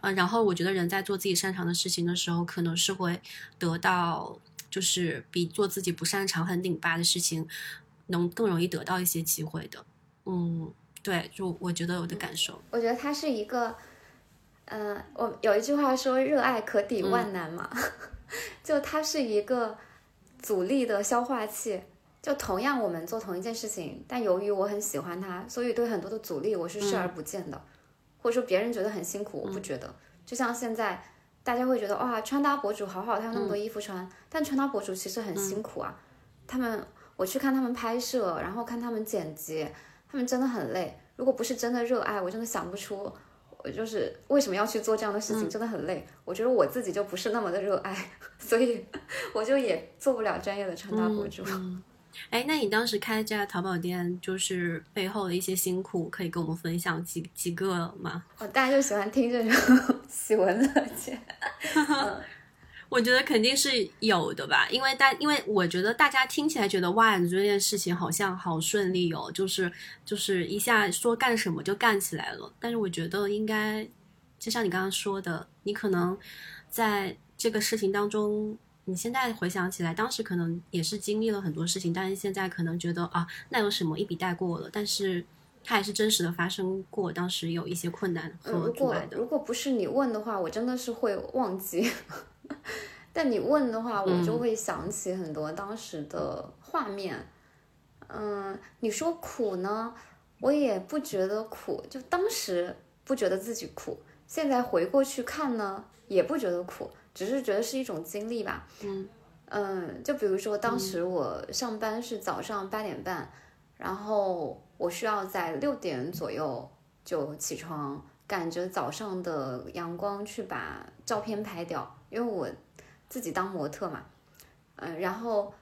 呃，然后我觉得人在做自己擅长的事情的时候，可能是会得到，就是比做自己不擅长很拧巴的事情，能更容易得到一些机会的。嗯，对，就我觉得我的感受，我觉得它是一个。呃，我有一句话说“热爱可抵万难”嘛，就它是一个阻力的消化器。就同样我们做同一件事情，但由于我很喜欢它，所以对很多的阻力我是视而不见的，或者说别人觉得很辛苦，我不觉得。就像现在大家会觉得哇，穿搭博主好好，他有那么多衣服穿，但穿搭博主其实很辛苦啊。他们我去看他们拍摄，然后看他们剪辑，他们真的很累。如果不是真的热爱，我真的想不出。我就是为什么要去做这样的事情，真的很累。我觉得我自己就不是那么的热爱，所以我就也做不了专业的穿搭博主。哎，那你当时开这家淘宝店，就是背后的一些辛苦，可以跟我们分享几几个吗？哦，大家就喜欢听这种 喜闻乐见。我觉得肯定是有的吧，因为大，因为我觉得大家听起来觉得哇，你这件事情好像好顺利哦，就是就是一下说干什么就干起来了。但是我觉得应该，就像你刚刚说的，你可能在这个事情当中，你现在回想起来，当时可能也是经历了很多事情，但是现在可能觉得啊，那有什么一笔带过了，但是。它还是真实的发生过，当时有一些困难和阻碍的。如果不是你问的话，我真的是会忘记。但你问的话，我就会想起很多当时的画面。嗯，你说苦呢，我也不觉得苦，就当时不觉得自己苦。现在回过去看呢，也不觉得苦，只是觉得是一种经历吧。嗯嗯，就比如说当时我上班是早上八点半，然后。我需要在六点左右就起床，赶着早上的阳光去把照片拍掉，因为我自己当模特嘛，嗯，然后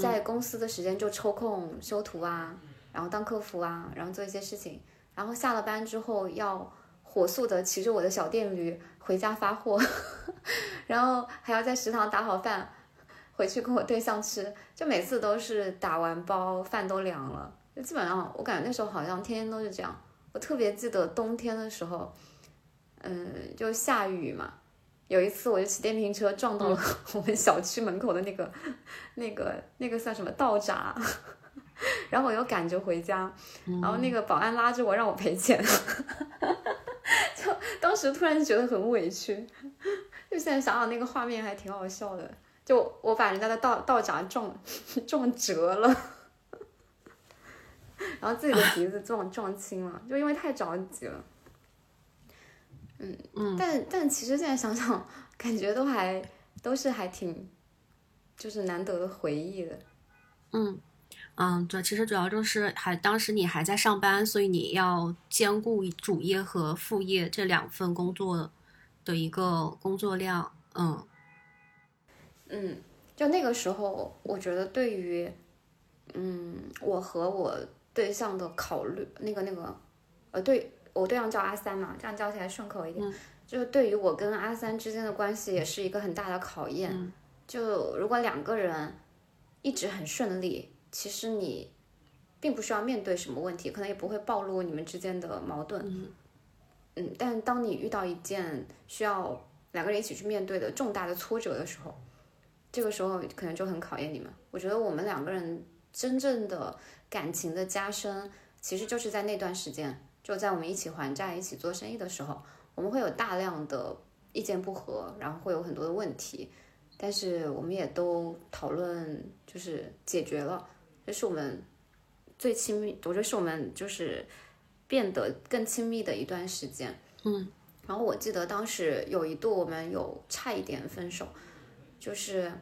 在公司的时间就抽空修图啊，然后当客服啊，然后做一些事情，然后下了班之后要火速的骑着我的小电驴回家发货，然后还要在食堂打好饭回去跟我对象吃，就每次都是打完包饭都凉了。就基本上，我感觉那时候好像天天都是这样。我特别记得冬天的时候，嗯，就下雨嘛。有一次，我就骑电瓶车撞到了 我们小区门口的那个、那个、那个算什么道闸，然后我又赶着回家，然后那个保安拉着我让我赔钱，就当时突然觉得很委屈。就现在想想那个画面还挺好笑的，就我把人家的道道闸撞撞折了。然后自己的鼻子撞撞青了，就因为太着急了。嗯嗯，但但其实现在想想，感觉都还都是还挺，就是难得的回忆的。嗯嗯，对，其实主要就是还当时你还在上班，所以你要兼顾主业和副业这两份工作的一个工作量。嗯嗯，就那个时候，我觉得对于嗯我和我。对象的考虑，那个那个，呃，对我对象叫阿三嘛，这样叫起来顺口一点。就是对于我跟阿三之间的关系，也是一个很大的考验。就如果两个人一直很顺利，其实你并不需要面对什么问题，可能也不会暴露你们之间的矛盾。嗯，但当你遇到一件需要两个人一起去面对的重大的挫折的时候，这个时候可能就很考验你们。我觉得我们两个人真正的。感情的加深，其实就是在那段时间，就在我们一起还债、一起做生意的时候，我们会有大量的意见不合，然后会有很多的问题，但是我们也都讨论，就是解决了。这是我们最亲密，我觉得是我们就是变得更亲密的一段时间。嗯，然后我记得当时有一度我们有差一点分手，就是。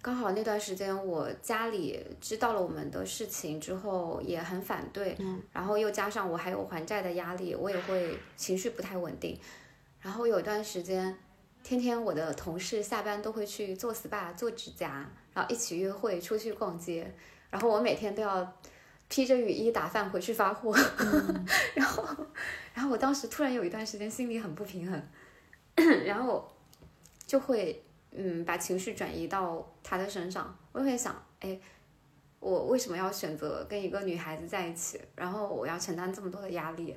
刚好那段时间，我家里知道了我们的事情之后，也很反对。嗯，然后又加上我还有还债的压力，我也会情绪不太稳定。然后有一段时间，天天我的同事下班都会去做 SPA、做指甲，然后一起约会、出去逛街。然后我每天都要披着雨衣打饭回去发货。然后，然后我当时突然有一段时间心里很不平衡，然后就会。嗯，把情绪转移到他的身上，我会想，哎，我为什么要选择跟一个女孩子在一起？然后我要承担这么多的压力，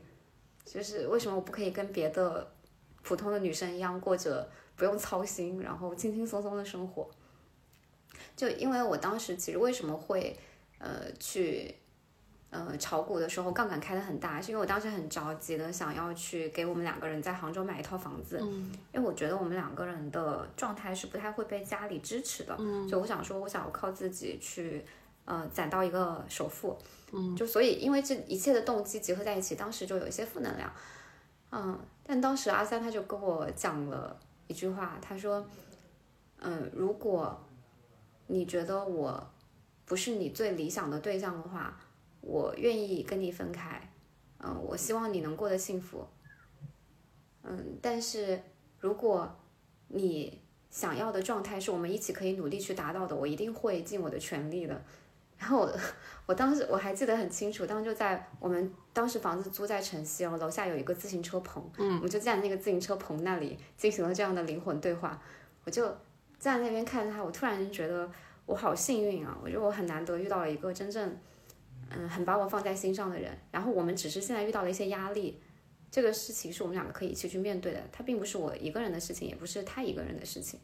就是为什么我不可以跟别的普通的女生一样过着不用操心，然后轻轻松松的生活？就因为我当时其实为什么会呃去。呃，炒股的时候杠杆开的很大，是因为我当时很着急的想要去给我们两个人在杭州买一套房子，嗯，因为我觉得我们两个人的状态是不太会被家里支持的，嗯，就我想说，我想要靠自己去，呃，攒到一个首付，嗯，就所以因为这一切的动机结合在一起，当时就有一些负能量，嗯，但当时阿三他就跟我讲了一句话，他说，嗯，如果你觉得我不是你最理想的对象的话。我愿意跟你分开，嗯，我希望你能过得幸福，嗯，但是如果你想要的状态是我们一起可以努力去达到的，我一定会尽我的全力的。然后我我当时我还记得很清楚，当时就在我们当时房子租在城西哦，楼下有一个自行车棚，嗯，我们就在那个自行车棚那里进行了这样的灵魂对话，我就在那边看着他，我突然觉得我好幸运啊！我觉得我很难得遇到了一个真正，嗯，很把我放在心上的人。然后我们只是现在遇到了一些压力，这个事情是我们两个可以一起去面对的，它并不是我一个人的事情，也不是他一个人的事情。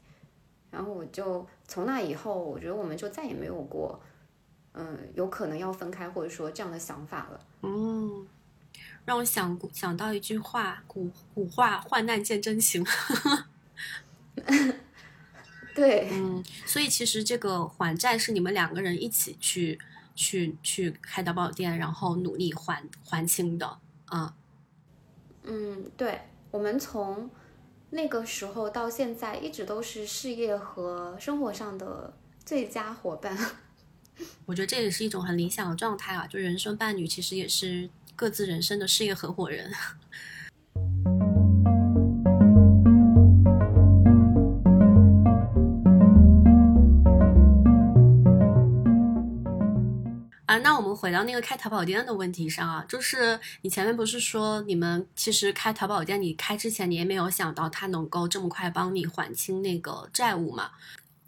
然后我就从那以后，我觉得我们就再也没有过，嗯，有可能要分开或者说这样的想法了。嗯，让我想想到一句话，古古话“患难见真情”。对，嗯，所以其实这个还债是你们两个人一起去去去开淘宝店，然后努力还还清的，啊，嗯，对，我们从那个时候到现在一直都是事业和生活上的最佳伙伴。我觉得这也是一种很理想的状态啊，就人生伴侣其实也是各自人生的事业合伙人。啊，那我们回到那个开淘宝店的问题上啊，就是你前面不是说你们其实开淘宝店，你开之前你也没有想到它能够这么快帮你还清那个债务嘛？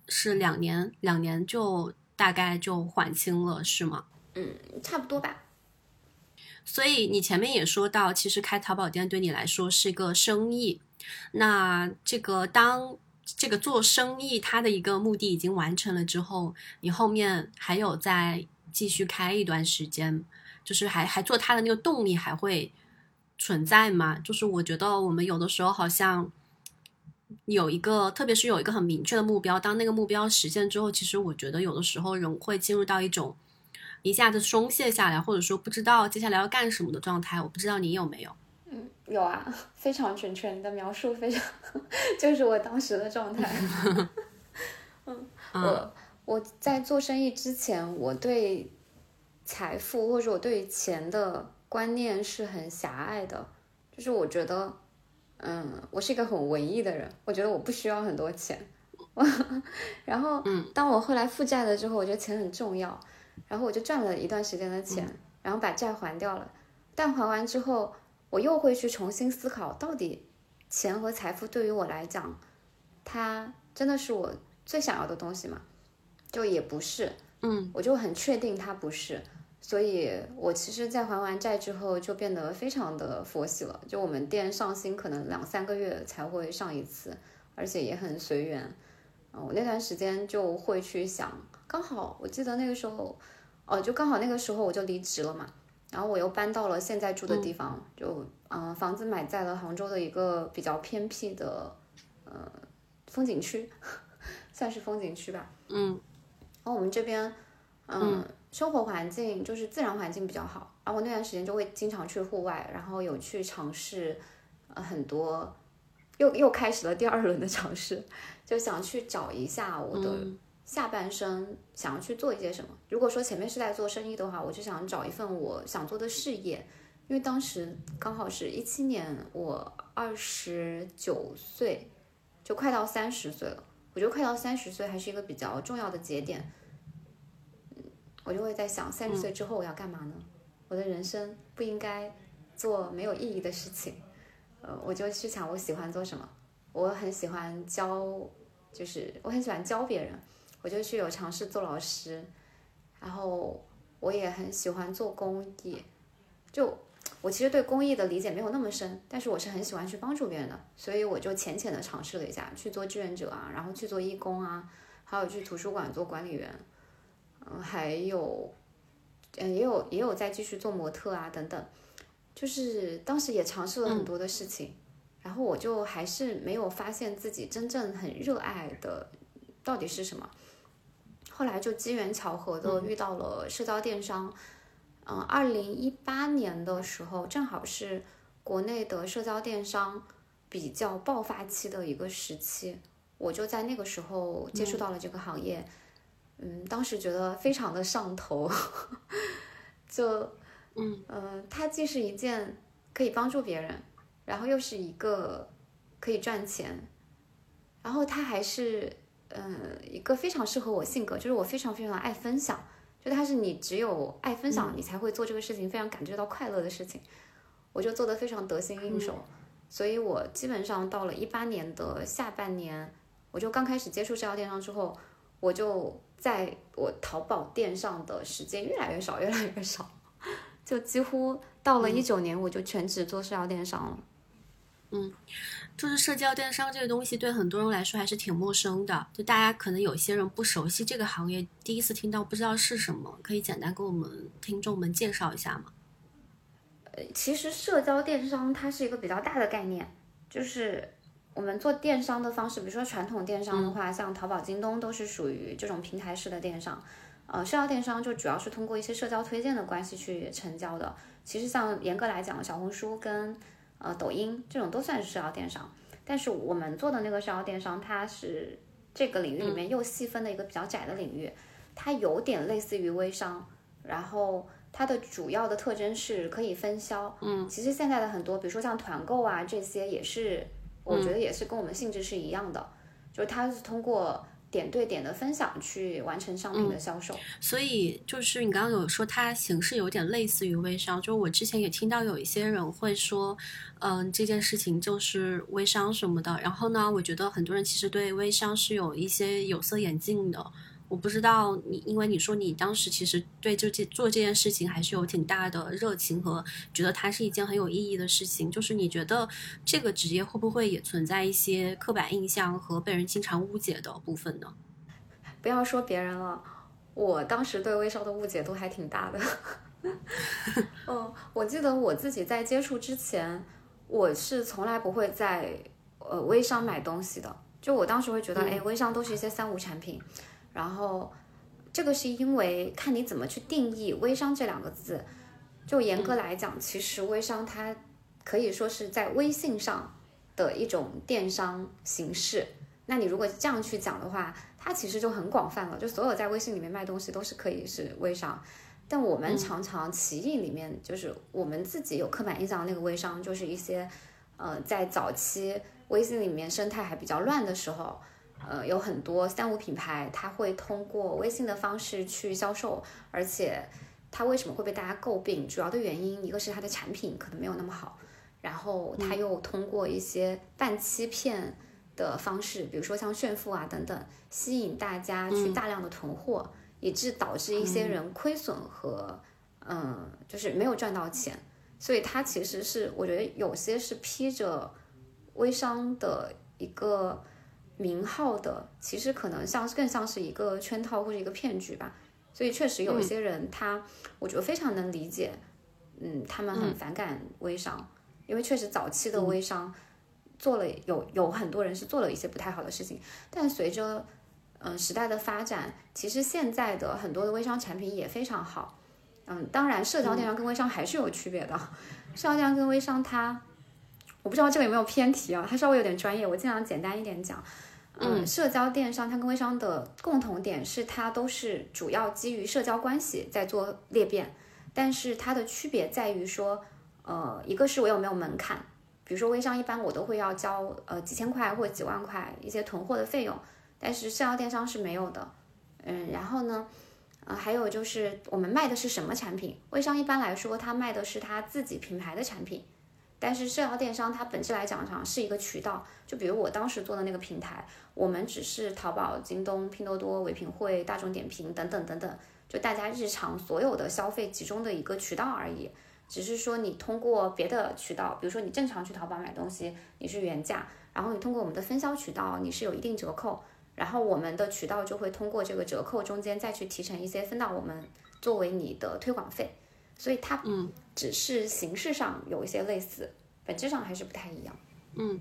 是两年，两年就大概就还清了，是吗？嗯，差不多吧。所以你前面也说到，其实开淘宝店对你来说是一个生意。那这个当这个做生意它的一个目的已经完成了之后，你后面还有在。继续开一段时间，就是还还做它的那个动力还会存在吗？就是我觉得我们有的时候好像有一个，特别是有一个很明确的目标，当那个目标实现之后，其实我觉得有的时候人会进入到一种一下子松懈下来，或者说不知道接下来要干什么的状态。我不知道你有没有？嗯，有啊，非常准确，你的描述非常 就是我当时的状态。嗯，我。我在做生意之前，我对财富或者我对钱的观念是很狭隘的，就是我觉得，嗯，我是一个很文艺的人，我觉得我不需要很多钱。然后，嗯当我后来负债了之后，我觉得钱很重要，然后我就赚了一段时间的钱，然后把债还掉了。但还完之后，我又会去重新思考，到底钱和财富对于我来讲，它真的是我最想要的东西吗？就也不是，嗯，我就很确定他不是，所以我其实，在还完债之后，就变得非常的佛系了。就我们店上新，可能两三个月才会上一次，而且也很随缘。嗯，我那段时间就会去想，刚好我记得那个时候，哦，就刚好那个时候我就离职了嘛，然后我又搬到了现在住的地方，就嗯，房子买在了杭州的一个比较偏僻的呃风景区，算是风景区吧，嗯。然后我们这边，嗯，生活环境就是自然环境比较好。然后我那段时间就会经常去户外，然后有去尝试，呃，很多，又又开始了第二轮的尝试，就想去找一下我的下半生想要去做一些什么。如果说前面是在做生意的话，我就想找一份我想做的事业，因为当时刚好是一七年，我二十九岁，就快到三十岁了。我觉得快到三十岁还是一个比较重要的节点，嗯，我就会在想，三十岁之后我要干嘛呢？我的人生不应该做没有意义的事情，呃，我就去想我喜欢做什么。我很喜欢教，就是我很喜欢教别人，我就去有尝试做老师，然后我也很喜欢做公益，就。我其实对公益的理解没有那么深，但是我是很喜欢去帮助别人的，所以我就浅浅的尝试了一下，去做志愿者啊，然后去做义工啊，还有去图书馆做管理员，嗯，还有，嗯，也有也有在继续做模特啊等等，就是当时也尝试了很多的事情，然后我就还是没有发现自己真正很热爱的到底是什么，后来就机缘巧合的遇到了社交电商。嗯，二零一八年的时候，正好是国内的社交电商比较爆发期的一个时期，我就在那个时候接触到了这个行业。嗯，当时觉得非常的上头，就嗯呃，它既是一件可以帮助别人，然后又是一个可以赚钱，然后它还是嗯一个非常适合我性格，就是我非常非常爱分享。就它是你只有爱分享，你才会做这个事情，非常感觉到快乐的事情。我就做的非常得心应手，所以我基本上到了一八年的下半年，我就刚开始接触社交电商之后，我就在我淘宝店上的时间越来越少，越来越少，就几乎到了一九年，我就全职做社交电商了。嗯，就是社交电商这个东西对很多人来说还是挺陌生的，就大家可能有些人不熟悉这个行业，第一次听到不知道是什么，可以简单给我们听众们介绍一下吗？呃，其实社交电商它是一个比较大的概念，就是我们做电商的方式，比如说传统电商的话，像淘宝、京东都是属于这种平台式的电商，呃，社交电商就主要是通过一些社交推荐的关系去成交的。其实像严格来讲，小红书跟呃，抖音这种都算是社交电商，但是我们做的那个社交电商，它是这个领域里面又细分的一个比较窄的领域，它有点类似于微商，然后它的主要的特征是可以分销。嗯，其实现在的很多，比如说像团购啊这些，也是我觉得也是跟我们性质是一样的，就是它是通过。点对点的分享去完成商品的销售，所以就是你刚刚有说它形式有点类似于微商，就我之前也听到有一些人会说，嗯，这件事情就是微商什么的。然后呢，我觉得很多人其实对微商是有一些有色眼镜的。我不知道你，因为你说你当时其实对这件做这件事情还是有挺大的热情和觉得它是一件很有意义的事情。就是你觉得这个职业会不会也存在一些刻板印象和被人经常误解的部分呢？不要说别人了，我当时对微商的误解都还挺大的。嗯，我记得我自己在接触之前，我是从来不会在呃微商买东西的。就我当时会觉得，哎，微商都是一些三无产品。然后，这个是因为看你怎么去定义“微商”这两个字。就严格来讲，其实微商它可以说是在微信上的一种电商形式。那你如果这样去讲的话，它其实就很广泛了。就所有在微信里面卖东西都是可以是微商。但我们常常奇异里面，就是我们自己有刻板印象那个微商，就是一些呃在早期微信里面生态还比较乱的时候。呃，有很多三无品牌，它会通过微信的方式去销售，而且它为什么会被大家诟病？主要的原因，一个是它的产品可能没有那么好，然后它又通过一些半欺骗的方式，比如说像炫富啊等等，吸引大家去大量的囤货，以致导致一些人亏损和嗯，就是没有赚到钱。所以它其实是我觉得有些是披着微商的一个。名号的其实可能像更像是一个圈套或者一个骗局吧，所以确实有一些人他，我觉得非常能理解，嗯，他们很反感微商，因为确实早期的微商做了有有很多人是做了一些不太好的事情，但随着嗯时代的发展，其实现在的很多的微商产品也非常好，嗯，当然社交电商跟微商还是有区别的，社交电商跟微商它，我不知道这个有没有偏题啊，它稍微有点专业，我尽量简单一点讲。嗯，社交电商它跟微商的共同点是，它都是主要基于社交关系在做裂变，但是它的区别在于说，呃，一个是我有没有门槛，比如说微商一般我都会要交呃几千块或几万块一些囤货的费用，但是社交电商是没有的。嗯，然后呢，呃，还有就是我们卖的是什么产品？微商一般来说，他卖的是他自己品牌的产品。但是社交电商它本质来讲上是一个渠道，就比如我当时做的那个平台，我们只是淘宝、京东、拼多多、唯品会、大众点评等等等等，就大家日常所有的消费集中的一个渠道而已。只是说你通过别的渠道，比如说你正常去淘宝买东西，你是原价，然后你通过我们的分销渠道，你是有一定折扣，然后我们的渠道就会通过这个折扣中间再去提成一些分到我们作为你的推广费。所以它嗯，只是形式上有一些类似，本质上还是不太一样。嗯，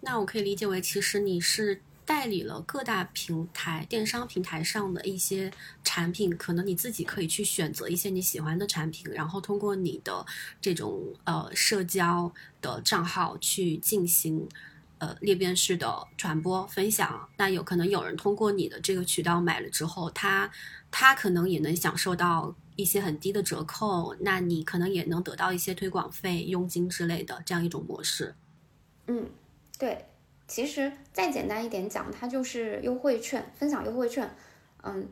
那我可以理解为，其实你是代理了各大平台、电商平台上的一些产品，可能你自己可以去选择一些你喜欢的产品，然后通过你的这种呃社交的账号去进行呃裂变式的传播分享。那有可能有人通过你的这个渠道买了之后，他他可能也能享受到。一些很低的折扣，那你可能也能得到一些推广费、佣金之类的这样一种模式。嗯，对，其实再简单一点讲，它就是优惠券，分享优惠券。嗯，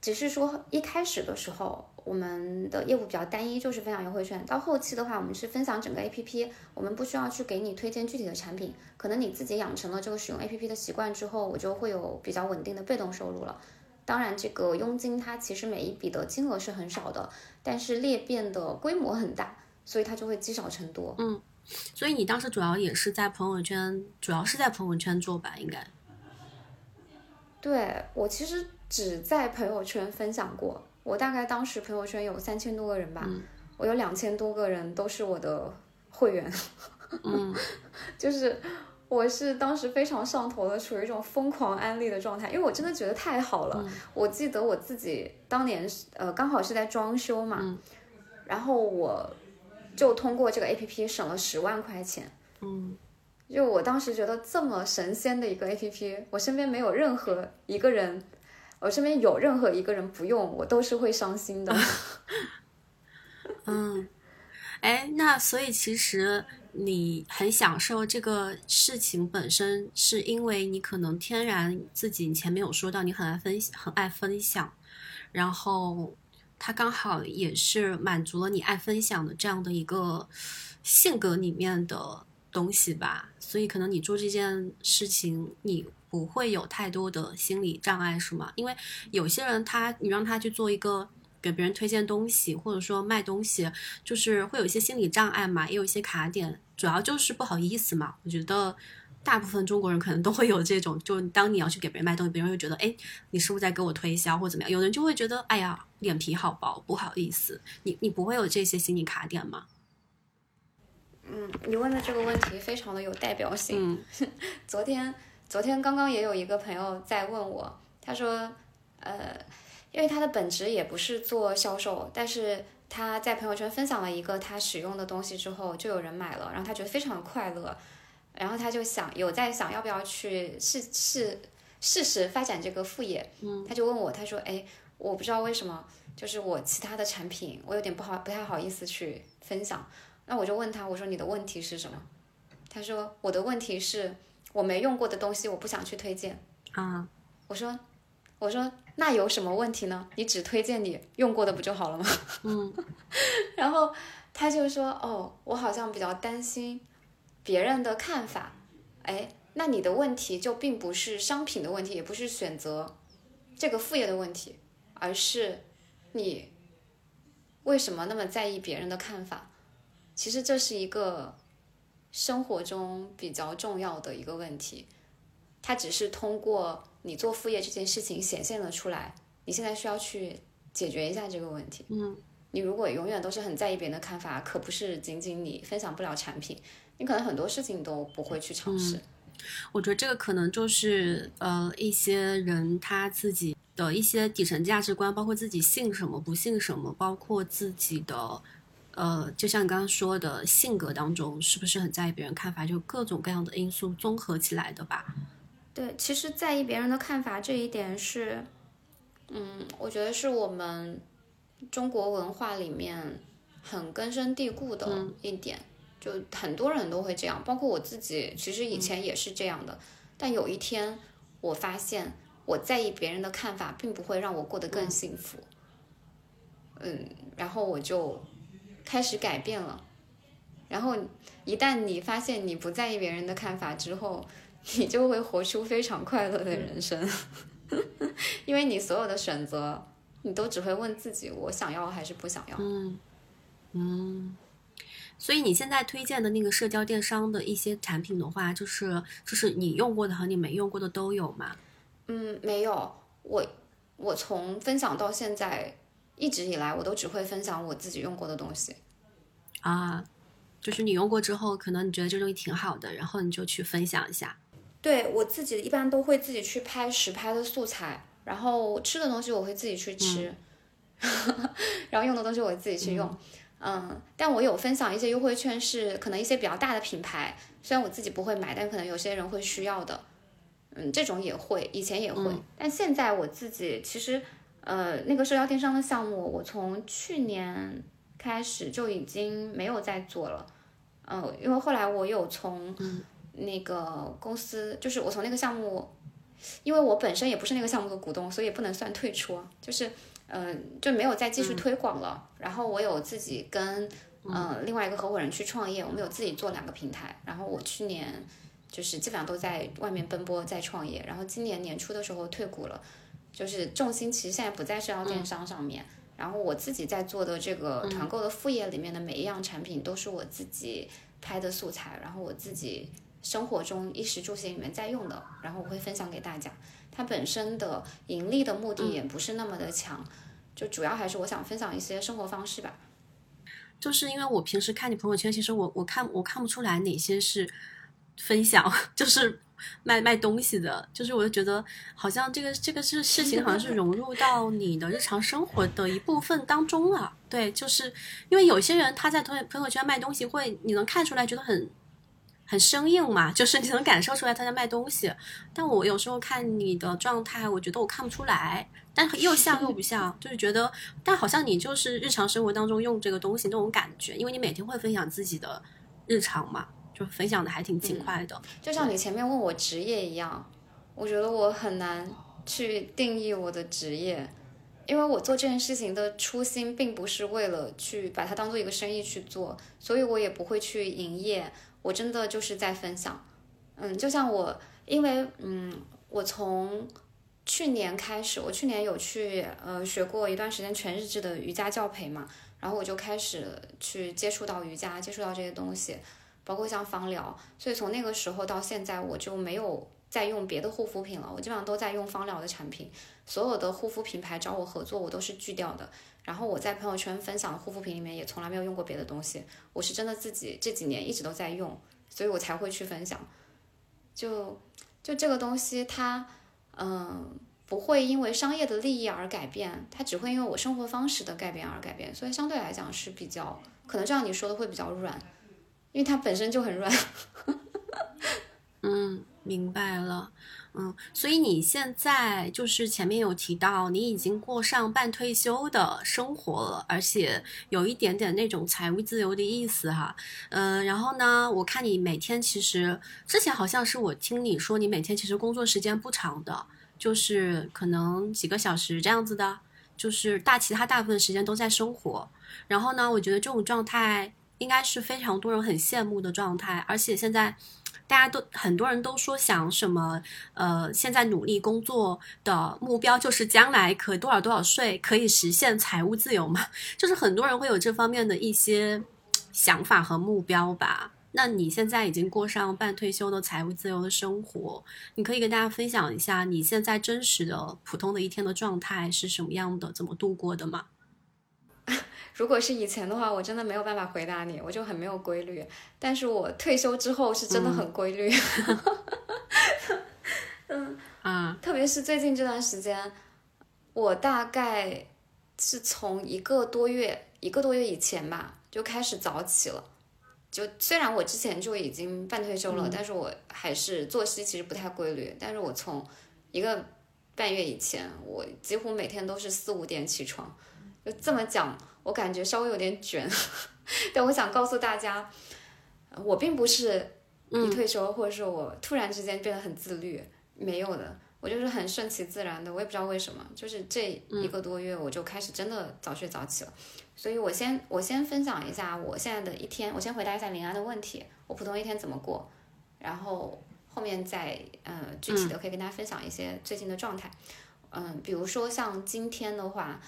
只是说一开始的时候，我们的业务比较单一，就是分享优惠券。到后期的话，我们是分享整个 APP，我们不需要去给你推荐具体的产品，可能你自己养成了这个使用 APP 的习惯之后，我就会有比较稳定的被动收入了。当然，这个佣金它其实每一笔的金额是很少的，但是裂变的规模很大，所以它就会积少成多。嗯，所以你当时主要也是在朋友圈，主要是在朋友圈做吧？应该。对我其实只在朋友圈分享过，我大概当时朋友圈有三千多个人吧，我有两千多个人都是我的会员，嗯，就是我是当时非常上头的，处于一种疯狂安利的状态，因为我真的觉得太好了。我记得我自己当年呃刚好是在装修嘛，然后我就通过这个 A P P 省了十万块钱，嗯。就我当时觉得这么神仙的一个 A P P，我身边没有任何一个人，我身边有任何一个人不用，我都是会伤心的。嗯，哎，那所以其实你很享受这个事情本身，是因为你可能天然自己前面有说到你很爱分很爱分享，然后它刚好也是满足了你爱分享的这样的一个性格里面的。东西吧，所以可能你做这件事情，你不会有太多的心理障碍，是吗？因为有些人他，你让他去做一个给别人推荐东西，或者说卖东西，就是会有一些心理障碍嘛，也有一些卡点，主要就是不好意思嘛。我觉得大部分中国人可能都会有这种，就当你要去给别人卖东西，别人会觉得，哎，你是不是在给我推销或怎么样？有人就会觉得，哎呀，脸皮好薄，不好意思。你你不会有这些心理卡点吗？嗯，你问的这个问题非常的有代表性。昨天，昨天刚刚也有一个朋友在问我，他说，呃，因为他的本职也不是做销售，但是他在朋友圈分享了一个他使用的东西之后，就有人买了，然后他觉得非常的快乐，然后他就想有在想要不要去试试试试发展这个副业。嗯，他就问我，他说，哎，我不知道为什么，就是我其他的产品，我有点不好，不太好意思去分享。那我就问他，我说你的问题是什么？他说我的问题是我没用过的东西，我不想去推荐啊。我说我说那有什么问题呢？你只推荐你用过的不就好了吗？嗯。然后他就说哦，我好像比较担心别人的看法。哎，那你的问题就并不是商品的问题，也不是选择这个副业的问题，而是你为什么那么在意别人的看法？其实这是一个生活中比较重要的一个问题，它只是通过你做副业这件事情显现了出来。你现在需要去解决一下这个问题。嗯，你如果永远都是很在意别人的看法，可不是仅仅你分享不了产品，你可能很多事情都不会去尝试。我觉得这个可能就是呃一些人他自己的一些底层价值观，包括自己信什么不信什么，包括自己的。呃，就像你刚刚说的，性格当中是不是很在意别人看法？就各种各样的因素综合起来的吧。对，其实在意别人的看法这一点是，嗯，我觉得是我们中国文化里面很根深蒂固的一点，就很多人都会这样，包括我自己，其实以前也是这样的。但有一天，我发现我在意别人的看法，并不会让我过得更幸福。嗯，然后我就。开始改变了，然后一旦你发现你不在意别人的看法之后，你就会活出非常快乐的人生，因为你所有的选择，你都只会问自己：我想要还是不想要？嗯嗯。所以你现在推荐的那个社交电商的一些产品的话，就是就是你用过的和你没用过的都有吗？嗯，没有。我我从分享到现在。一直以来，我都只会分享我自己用过的东西，啊，就是你用过之后，可能你觉得这东西挺好的，然后你就去分享一下。对我自己一般都会自己去拍实拍的素材，然后吃的东西我会自己去吃，然后用的东西我自己去用，嗯，但我有分享一些优惠券，是可能一些比较大的品牌，虽然我自己不会买，但可能有些人会需要的，嗯，这种也会，以前也会，但现在我自己其实。呃，那个社交电商的项目，我从去年开始就已经没有在做了。嗯，因为后来我有从那个公司，就是我从那个项目，因为我本身也不是那个项目的股东，所以不能算退出。就是嗯，就没有再继续推广了。然后我有自己跟嗯另外一个合伙人去创业，我们有自己做两个平台。然后我去年就是基本上都在外面奔波在创业，然后今年年初的时候退股了，就是重心其实现在不在社交电商上面。然后我自己在做的这个团购的副业里面的每一样产品都是我自己拍的素材，然后我自己生活中衣食住行里面在用的，然后我会分享给大家。它本身的盈利的目的也不是那么的强，就主要还是我想分享一些生活方式吧。就是因为我平时看你朋友圈，其实我我看我看不出来哪些是分享，就是卖卖东西的，就是我就觉得好像这个这个是事情，好像是融入到你的日常生活的一部分当中了。对，就是因为有些人他在朋朋友圈卖东西，会你能看出来，觉得很。很生硬嘛，就是你能感受出来他在卖东西，但我有时候看你的状态，我觉得我看不出来，但又像又不像，就是觉得，但好像你就是日常生活当中用这个东西那种感觉，因为你每天会分享自己的日常嘛，就分享的还挺勤快的。就像你前面问我职业一样，我觉得我很难去定义我的职业，因为我做这件事情的初心并不是为了去把它当做一个生意去做，所以我也不会去营业。我真的就是在分享，嗯，就像我，因为嗯，我从去年开始，我去年有去呃学过一段时间全日制的瑜伽教培嘛，然后我就开始去接触到瑜伽，接触到这些东西，包括像芳疗，所以从那个时候到现在，我就没有再用别的护肤品了，我基本上都在用芳疗的产品，所有的护肤品牌找我合作，我都是拒掉的。然后我在朋友圈分享的护肤品里面也从来没有用过别的东西，我是真的自己这几年一直都在用，所以我才会去分享。就就这个东西，它嗯不会因为商业的利益而改变，它只会因为我生活方式的改变而改变，所以相对来讲是比较可能这样你说的会比较软，因为它本身就很软。嗯，明白了。嗯，所以你现在就是前面有提到，你已经过上半退休的生活了，而且有一点点那种财务自由的意思哈。嗯，然后呢，我看你每天其实之前好像是我听你说，你每天其实工作时间不长的，就是可能几个小时这样子的，就是大其他大部分时间都在生活。然后呢，我觉得这种状态应该是非常多人很羡慕的状态，而且现在。大家都很多人都说想什么，呃，现在努力工作的目标就是将来可多少多少岁可以实现财务自由嘛？就是很多人会有这方面的一些想法和目标吧。那你现在已经过上半退休的财务自由的生活，你可以跟大家分享一下你现在真实的普通的一天的状态是什么样的，怎么度过的吗？如果是以前的话，我真的没有办法回答你，我就很没有规律。但是我退休之后是真的很规律。嗯啊，特别是最近这段时间，我大概是从一个多月一个多月以前吧就开始早起了。就虽然我之前就已经半退休了，但是我还是作息其实不太规律。但是我从一个半月以前，我几乎每天都是四五点起床。就这么讲。我感觉稍微有点卷，但我想告诉大家，我并不是一退休或者是我突然之间变得很自律，没有的，我就是很顺其自然的。我也不知道为什么，就是这一个多月我就开始真的早睡早起了。所以我先我先分享一下我现在的一天，我先回答一下林安的问题，我普通一天怎么过，然后后面再呃具体的可以跟大家分享一些最近的状态。嗯，比如说像今天的话。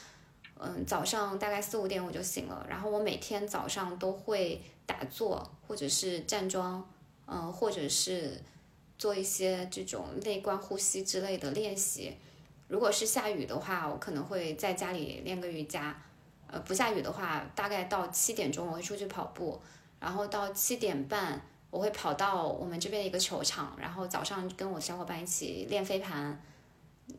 嗯，早上大概四五点我就醒了，然后我每天早上都会打坐，或者是站桩，嗯，或者是做一些这种内观呼吸之类的练习。如果是下雨的话，我可能会在家里练个瑜伽。呃，不下雨的话，大概到七点钟我会出去跑步，然后到七点半我会跑到我们这边一个球场，然后早上跟我小伙伴一起练飞盘。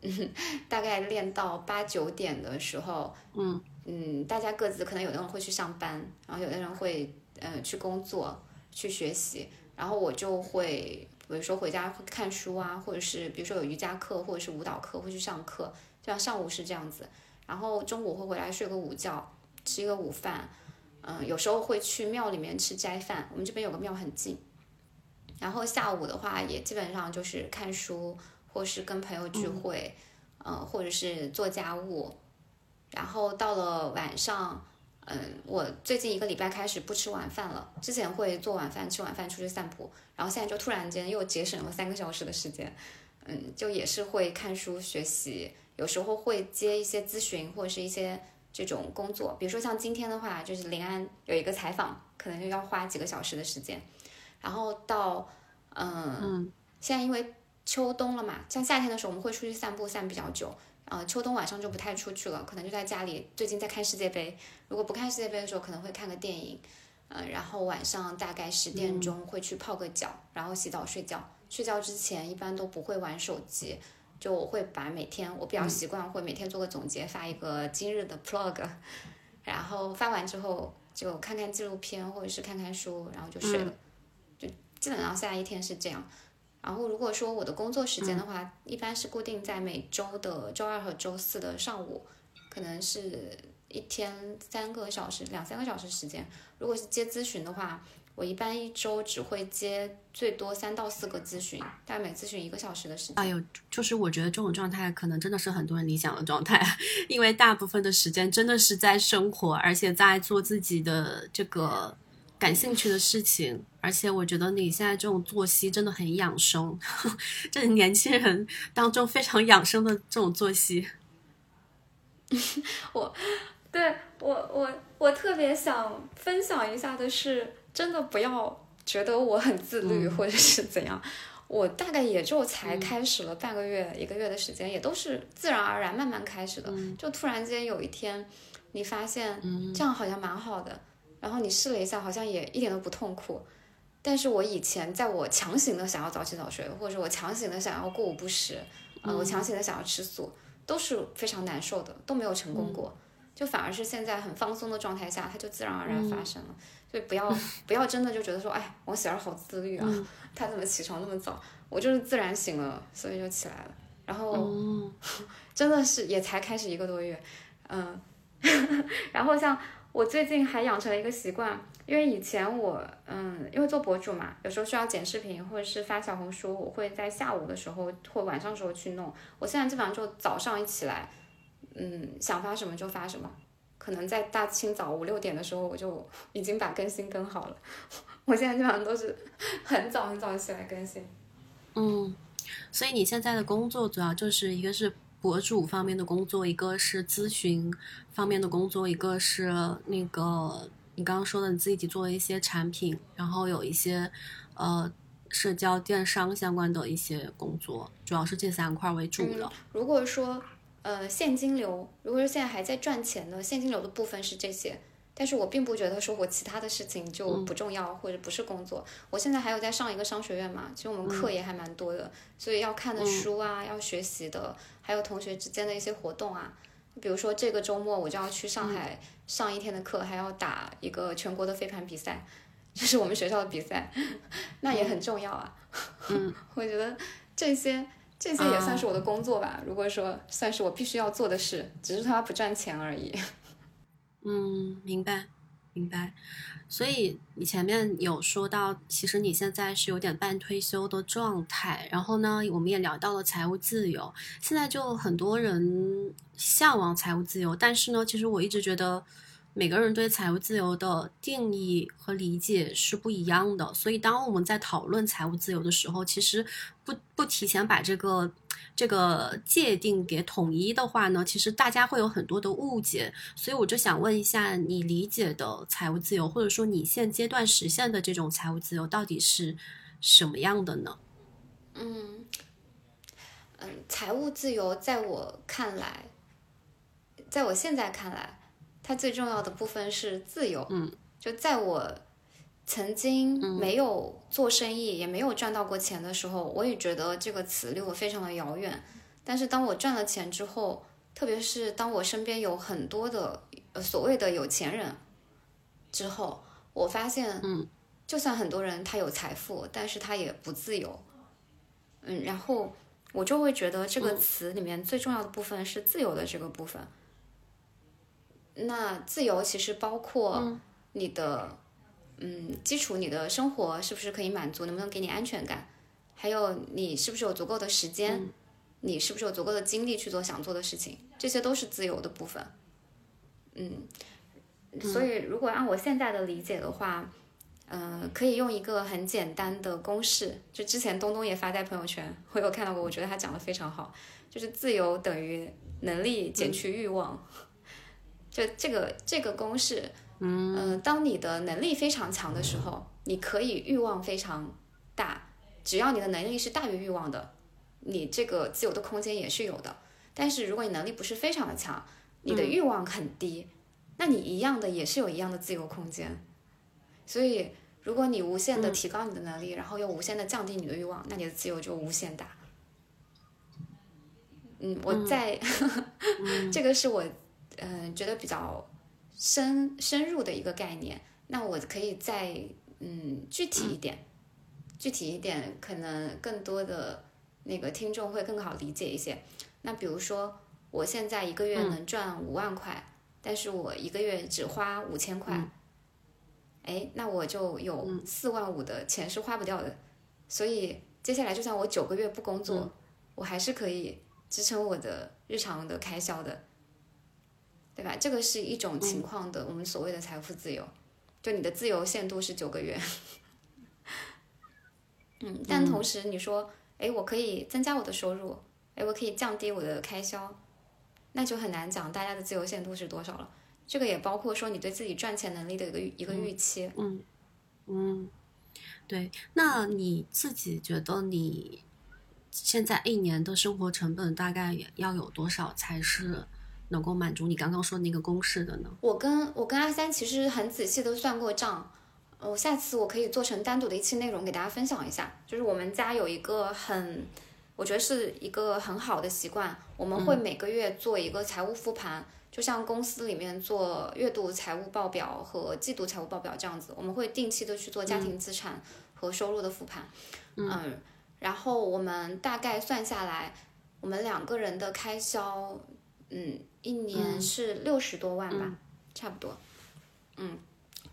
嗯，大概练到八九点的时候，嗯。嗯，大家各自可能有的人会去上班，然后有的人会呃去工作去学习，然后我就会比如说回家会看书啊，或者是比如说有瑜伽课或者是舞蹈课会去上课，就像上午是这样子，然后中午会回来睡个午觉，吃一个午饭，嗯，有时候会去庙里面吃斋饭，我们这边有个庙很近，然后下午的话也基本上就是看书。或是跟朋友聚会，嗯，或者是做家务，然后到了晚上，嗯，我最近一个礼拜开始不吃晚饭了，之前会做晚饭，吃晚饭出去散步，然后现在就突然间又节省了三个小时的时间，嗯，就也是会看书学习，有时候会接一些咨询或者是一些这种工作，比如说像今天的话，就是临安有一个采访，可能就要花几个小时的时间，然后到，嗯，现在因为秋冬了嘛，像夏天的时候我们会出去散步，散比较久。呃，秋冬晚上就不太出去了，可能就在家里。最近在看世界杯，如果不看世界杯的时候，可能会看个电影。嗯，然后晚上大概十点钟会去泡个脚，然后洗澡睡觉。睡觉之前一般都不会玩手机，就我会把每天我比较习惯会每天做个总结，发一个今日的 plog，然后发完之后就看看纪录片或者是看看书，然后就睡了。就基本上现在一天是这样。然后，如果说我的工作时间的话，一般是固定在每周的周二和周四的上午，可能是一天三个小时、两三个小时时间。如果是接咨询的话，我一般一周只会接最多三到四个咨询，大概每咨询一个小时的时间。哎呦，就是我觉得这种状态可能真的是很多人理想的状态，因为大部分的时间真的是在生活，而且在做自己的这个。感兴趣的事情，而且我觉得你现在这种作息真的很养生，这是年轻人当中非常养生的这种作息。我，对我我我特别想分享一下的是，真的不要觉得我很自律或者是怎样，我大概也就才开始了半个月一个月的时间，也都是自然而然慢慢开始的，就突然间有一天你发现这样好像蛮好的。然后你试了一下，好像也一点都不痛苦。但是我以前在我强行的想要早起早睡，或者我强行的想要过午不食，啊，我强行的想要吃素，都是非常难受的，都没有成功过。就反而是现在很放松的状态下，它就自然而然发生了。所以不要不要真的就觉得说，哎，王喜儿好自律啊，他怎么起床那么早？我就是自然醒了，所以就起来了。然后 真的是也才开始一个多月，嗯，然后像。我最近还养成了一个习惯，因为以前我，嗯，因为做博主嘛，有时候需要剪视频或者是发小红书，我会在下午的时候或晚上的时候去弄。我现在基本上就早上一起来，嗯，想发什么就发什么。可能在大清早五六点的时候，我就已经把更新更好了。我现在基本上都是很早很早起来更新。嗯，所以你现在的工作主要就是一个是。博主方面的工作，一个是咨询方面的工作，一个是那个你刚刚说的你自己做一些产品，然后有一些呃社交电商相关的一些工作，主要是这三块为主的。如果说呃现金流，如果说现在还在赚钱的现金流的部分是这些。但是我并不觉得说我其他的事情就不重要或者不是工作。我现在还有在上一个商学院嘛，其实我们课也还蛮多的，所以要看的书啊，要学习的，还有同学之间的一些活动啊。比如说这个周末我就要去上海上一天的课，还要打一个全国的飞盘比赛，这是我们学校的比赛，那也很重要啊。嗯，我觉得这些这些也算是我的工作吧。如果说算是我必须要做的事，只是它不赚钱而已。嗯，明白，明白。所以你前面有说到，其实你现在是有点半退休的状态。然后呢，我们也聊到了财务自由。现在就很多人向往财务自由，但是呢，其实我一直觉得每个人对财务自由的定义和理解是不一样的。所以当我们在讨论财务自由的时候，其实不不提前把这个。这个界定给统一的话呢，其实大家会有很多的误解，所以我就想问一下，你理解的财务自由，或者说你现阶段实现的这种财务自由，到底是什么样的呢？嗯嗯，财务自由在我看来，在我现在看来，它最重要的部分是自由。嗯，就在我。曾经没有做生意，也没有赚到过钱的时候，我也觉得这个词离我非常的遥远。但是当我赚了钱之后，特别是当我身边有很多的呃所谓的有钱人之后，我发现，嗯，就算很多人他有财富，但是他也不自由。嗯，然后我就会觉得这个词里面最重要的部分是自由的这个部分。那自由其实包括你的。嗯，基础你的生活是不是可以满足？能不能给你安全感？还有你是不是有足够的时间？你是不是有足够的精力去做想做的事情？这些都是自由的部分。嗯，所以如果按我现在的理解的话，嗯，可以用一个很简单的公式，就之前东东也发在朋友圈，我有看到过，我觉得他讲的非常好，就是自由等于能力减去欲望，就这个这个公式，嗯，当你的能力非常强的时候，你可以欲望非常大，只要你的能力是大于欲望的，你这个自由的空间也是有的。但是如果你能力不是非常的强，你的欲望很低，那你一样的也是有一样的自由空间。所以，如果你无限的提高你的能力，然后又无限的降低你的欲望，那你的自由就无限大。嗯，我在，这个是我嗯觉得比较深深入的一个概念。那我可以再嗯具体一点，具体一点，可能更多的那个听众会更好理解一些。那比如说，我现在一个月能赚五万块，但是我一个月只花五千块，哎，那我就有四万五的钱是花不掉的。所以接下来，就算我九个月不工作，我还是可以支撑我的日常的开销的，对吧？这个是一种情况的，我们所谓的财富自由，就你的自由限度是九个月。嗯，但同时你说，哎，我可以增加我的收入。哎，我可以降低我的开销，那就很难讲大家的自由限度是多少了。这个也包括说你对自己赚钱能力的一个一个预期。嗯嗯，对。那你自己觉得你现在一年的生活成本大概要有多少才是能够满足你刚刚说那个公式的呢？我跟我跟阿三其实很仔细的算过账，我下次我可以做成单独的一期内容给大家分享一下。就是我们家有一个很。我觉得是一个很好的习惯。我们会每个月做一个财务复盘，就像公司里面做月度财务报表和季度财务报表这样子。我们会定期的去做家庭资产和收入的复盘。嗯，然后我们大概算下来，我们两个人的开销，嗯，一年是六十多万吧，差不多。嗯，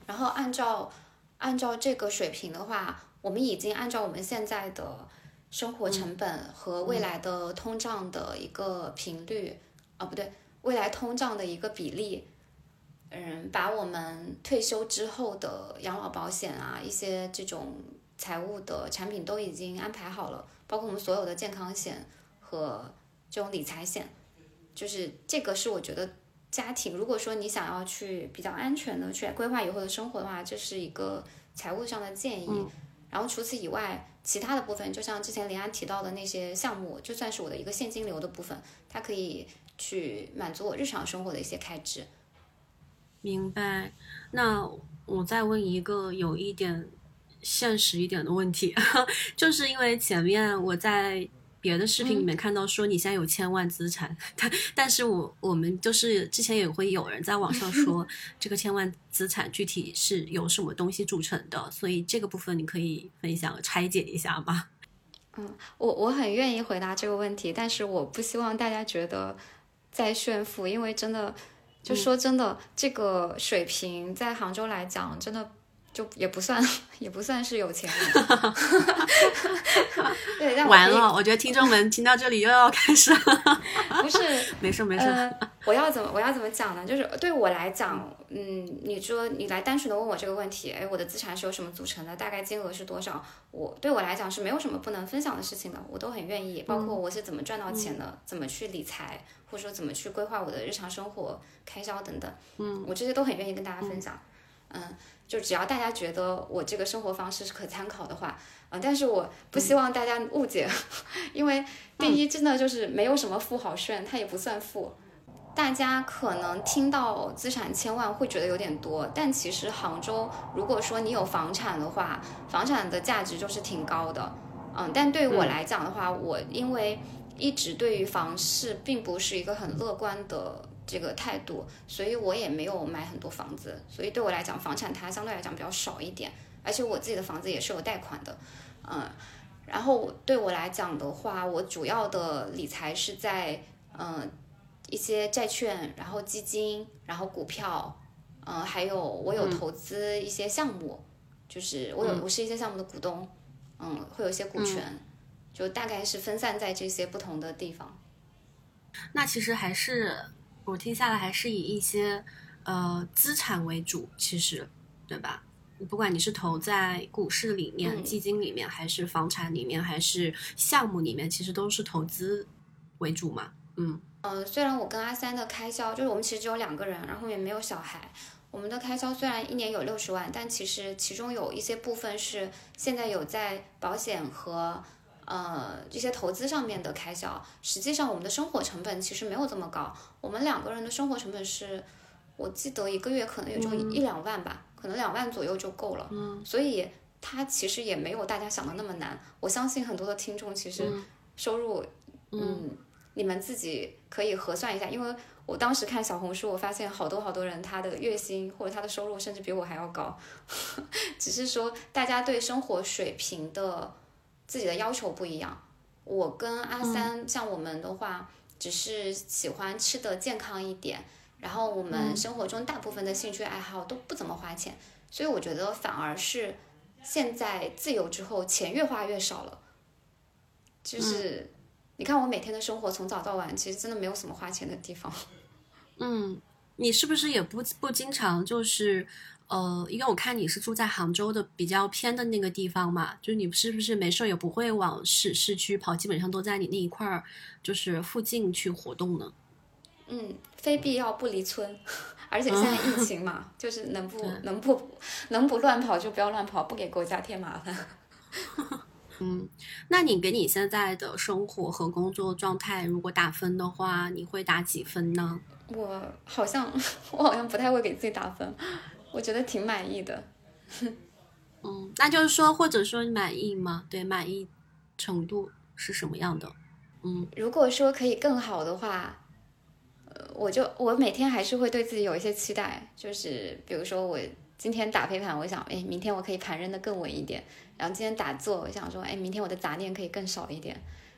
然后按照按照这个水平的话，我们已经按照我们现在的。生活成本和未来的通胀的一个频率，啊不对，未来通胀的一个比例，嗯，把我们退休之后的养老保险啊，一些这种财务的产品都已经安排好了，包括我们所有的健康险和这种理财险，就是这个是我觉得家庭如果说你想要去比较安全的去规划以后的生活的话，这是一个财务上的建议。然后除此以外，其他的部分，就像之前林安提到的那些项目，就算是我的一个现金流的部分，它可以去满足我日常生活的一些开支。明白。那我再问一个有一点现实一点的问题，就是因为前面我在。别的视频里面看到说你现在有千万资产，但但是我我们就是之前也会有人在网上说 这个千万资产具体是由什么东西组成的，所以这个部分你可以分享拆解一下吗？嗯，我我很愿意回答这个问题，但是我不希望大家觉得在炫富，因为真的就说真的，这个水平在杭州来讲真的。就也不算，也不算是有钱人。对，完了，我觉得听众们听到这里又要开始了。不是，没事没事。我要怎么我要怎么讲呢？就是对我来讲，嗯，你说你来单纯的问我这个问题，哎，我的资产是由什么组成的？大概金额是多少？我对我来讲是没有什么不能分享的事情的，我都很愿意。包括我是怎么赚到钱的，怎么去理财，或者说怎么去规划我的日常生活开销等等。嗯，我这些都很愿意跟大家分享。嗯。就只要大家觉得我这个生活方式是可参考的话，啊，但是我不希望大家误解，因为第一真的就是没有什么富好炫，它也不算富。大家可能听到资产千万会觉得有点多，但其实杭州如果说你有房产的话，房产的价值就是挺高的，嗯，但对我来讲的话，我因为一直对于房市并不是一个很乐观的。这个态度，所以我也没有买很多房子，所以对我来讲，房产它相对来讲比较少一点，而且我自己的房子也是有贷款的，嗯，然后对我来讲的话，我主要的理财是在嗯一些债券，然后基金，然后股票，嗯，还有我有投资一些项目，就是我有我是一些项目的股东，嗯，会有一些股权，就大概是分散在这些不同的地方。那其实还是。我听下来还是以一些呃资产为主，其实对吧？不管你是投在股市里面、基金里面，还是房产里面，还是项目里面，其实都是投资为主嘛。嗯呃，虽然我跟阿三的开销就是我们其实只有两个人，然后也没有小孩，我们的开销虽然一年有六十万，但其实其中有一些部分是现在有在保险和呃这些投资上面的开销。实际上我们的生活成本其实没有这么高，我们两个人的生活成本是，我记得一个月可能也就一两万吧。可能两万左右就够了，嗯，所以它其实也没有大家想的那么难。我相信很多的听众其实收入，嗯，你们自己可以核算一下，因为我当时看小红书，我发现好多好多人他的月薪或者他的收入甚至比我还要高，只是说大家对生活水平的自己的要求不一样。我跟阿三像我们的话，只是喜欢吃的健康一点。然后我们生活中大部分的兴趣爱好都不怎么花钱，所以我觉得反而是现在自由之后钱越花越少了。就是你看我每天的生活从早到晚，其实真的没有什么花钱的地方。嗯，你是不是也不不经常就是呃，因为我看你是住在杭州的比较偏的那个地方嘛，就是你是不是没事也不会往市市区跑，基本上都在你那一块儿就是附近去活动呢？嗯，非必要不离村，而且现在疫情嘛，就是能 不能不能不乱跑就不要乱跑，不给国家添麻烦。嗯，那你给你现在的生活和工作状态，如果打分的话，你会打几分呢？我好像我好像不太会给自己打分，我觉得挺满意的。嗯，那就是说，或者说你满意吗？对，满意程度是什么样的？嗯，如果说可以更好的话。呃我就我每天还是会对自己有一些期待，就是比如说我今天打飞盘，我想哎，明天我可以盘扔的更稳一点。然后今天打坐，我想说哎，明天我的杂念可以更少一点。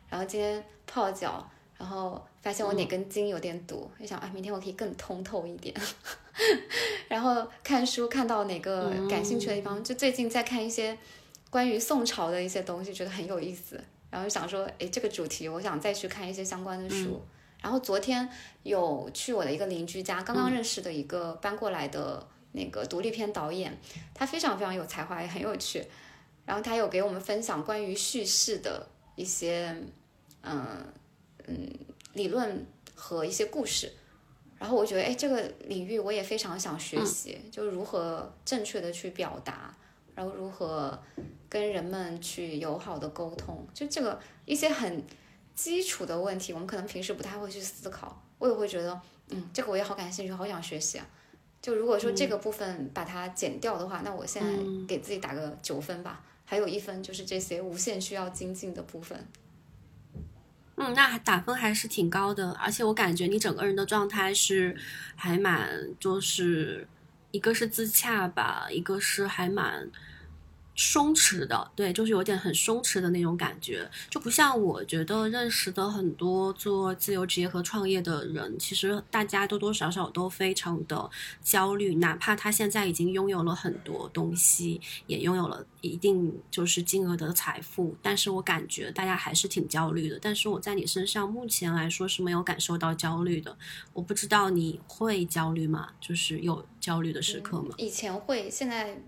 然后今天泡脚，然后发现我哪根筋有点堵，就想啊，明天我可以更通透一点。然后看书看到哪个感兴趣的地方，就最近在看一些关于宋朝的一些东西，觉得很有意思。然后就想说哎，这个主题我想再去看一些相关的书。然后昨天有去我的一个邻居家，刚刚认识的一个搬过来的那个独立片导演，他非常非常有才华，也很有趣。然后他有给我们分享关于叙事的一些，嗯嗯理论和一些故事。然后我觉得，哎，这个领域我也非常想学习，就如何正确的去表达，然后如何跟人们去友好的沟通，就这个一些很。基础的问题，我们可能平时不太会去思考。我也会觉得，嗯，这个我也好感兴趣，好想学习啊。就如果说这个部分把它减掉的话，那我现在给自己打个九分吧。还有一分就是这些无限需要精进的部分。嗯，那打分还是挺高的，而且我感觉你整个人的状态是还蛮，就是一个是自洽吧，一个是还蛮。松弛的，对，就是有点很松弛的那种感觉，就不像我觉得认识的很多做自由职业和创业的人，其实大家多多少少都非常的焦虑，哪怕他现在已经拥有了很多东西，也拥有了一定就是金额的财富，但是我感觉大家还是挺焦虑的。但是我在你身上目前来说是没有感受到焦虑的，我不知道你会焦虑吗？就是有焦虑的时刻吗？以前会，现在。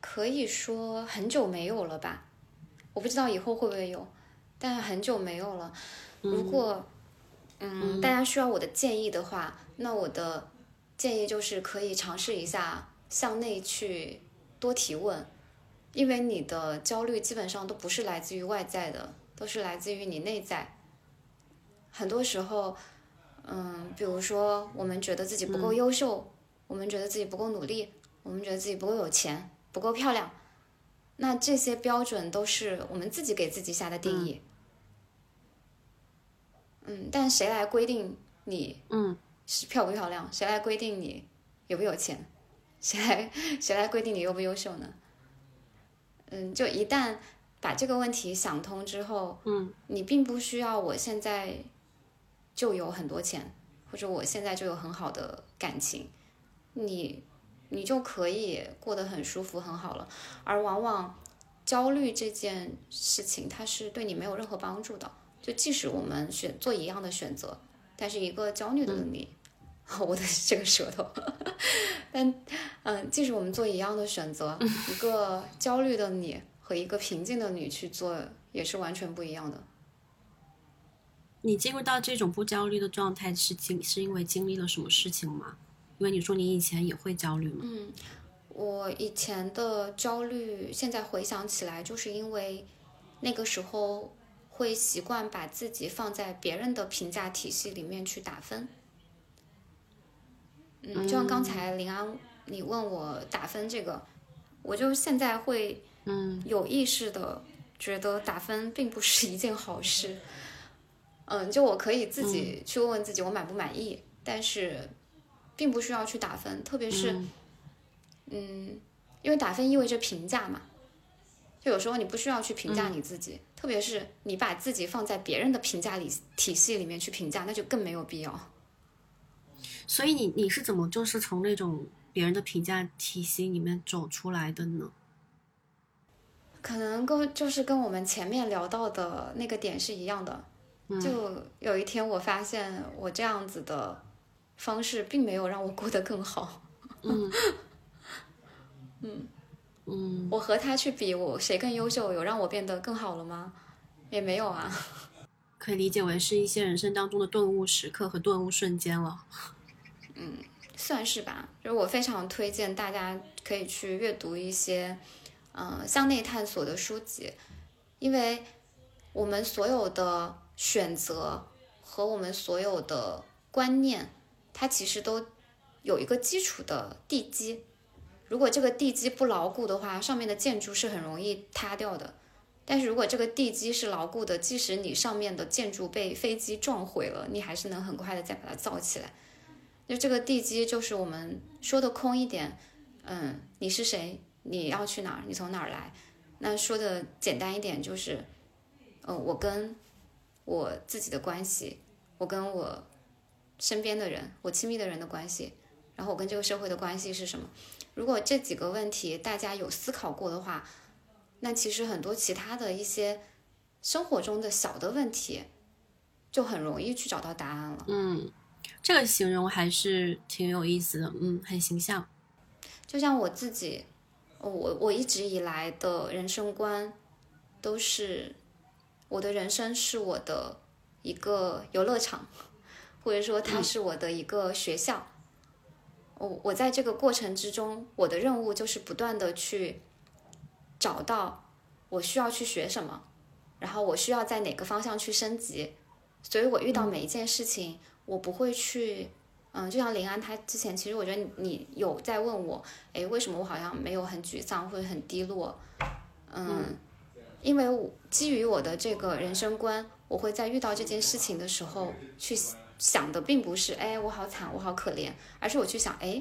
可以说很久没有了吧，我不知道以后会不会有，但很久没有了。如果嗯大家需要我的建议的话，那我的建议就是可以尝试一下向内去多提问，因为你的焦虑基本上都不是来自于外在的，都是来自于你内在。很多时候，嗯，比如说我们觉得自己不够优秀，我们觉得自己不够努力，我们觉得自己不够有钱。不够漂亮，那这些标准都是我们自己给自己下的定义。嗯，但谁来规定你嗯是漂不漂亮？谁来规定你有不有钱？谁来谁来规定你优不优秀呢？嗯，就一旦把这个问题想通之后，嗯，你并不需要我现在就有很多钱，或者我现在就有很好的感情，你。你就可以过得很舒服、很好了，而往往焦虑这件事情，它是对你没有任何帮助的。就即使我们选做一样的选择，但是一个焦虑的你，我的这个舌头。但嗯，即使我们做一样的选择，一个焦虑的你和一个平静的你去做，也是完全不一样的。你进入到这种不焦虑的状态，是经是因为经历了什么事情吗？因为你说你以前也会焦虑嘛？嗯，我以前的焦虑，现在回想起来，就是因为那个时候会习惯把自己放在别人的评价体系里面去打分。嗯，就像刚才林安你问我打分这个，我就现在会嗯有意识的觉得打分并不是一件好事。嗯，就我可以自己去问问自己我满不满意，但是并不需要去打分，特别是嗯，因为打分意味着评价嘛。就有时候你不需要去评价你自己，特别是你把自己放在别人的评价里体系里面去评价，那就更没有必要。所以你你是怎么就是从那种别人的评价体系里面走出来的呢？可能跟就是跟我们前面聊到的那个点是一样的。就有一天我发现我这样子的方式并没有让我过得更好。嗯嗯嗯，我和他去比，我谁更优秀，有让我变得更好了吗？也没有啊。可以理解为是一些人生当中的顿悟时刻和顿悟瞬间了。嗯，算是吧。就是我非常推荐大家可以去阅读一些，嗯、向内探索的书籍，因为我们所有的选择和我们所有的观念，它其实都有一个基础的地基。如果这个地基不牢固的话，上面的建筑是很容易塌掉的。但是如果这个地基是牢固的，即使你上面的建筑被飞机撞毁了，你还是能很快的再把它造起来。就这个地基，就是我们说的空一点，嗯，你是谁？你要去哪儿？你从哪儿来？那说的简单一点，就是，呃，我跟我自己的关系，我跟我身边的人，我亲密的人的关系，然后我跟这个社会的关系是什么？如果这几个问题大家有思考过的话，那其实很多其他的一些生活中的小的问题，就很容易去找到答案了。嗯，这个形容还是挺有意思的，嗯，很形象。就像我自己，我我一直以来的人生观都是，我的人生是我的一个游乐场，或者说它是我的一个学校。我我在这个过程之中，我的任务就是不断的去找到我需要去学什么，然后我需要在哪个方向去升级。所以我遇到每一件事情，我不会去。嗯，就像林安他之前，其实我觉得你有在问我，哎，为什么我好像没有很沮丧或者很低落？嗯，因为我基于我的这个人生观，我会在遇到这件事情的时候去想的，并不是哎我好惨，我好可怜，而是我去想，哎，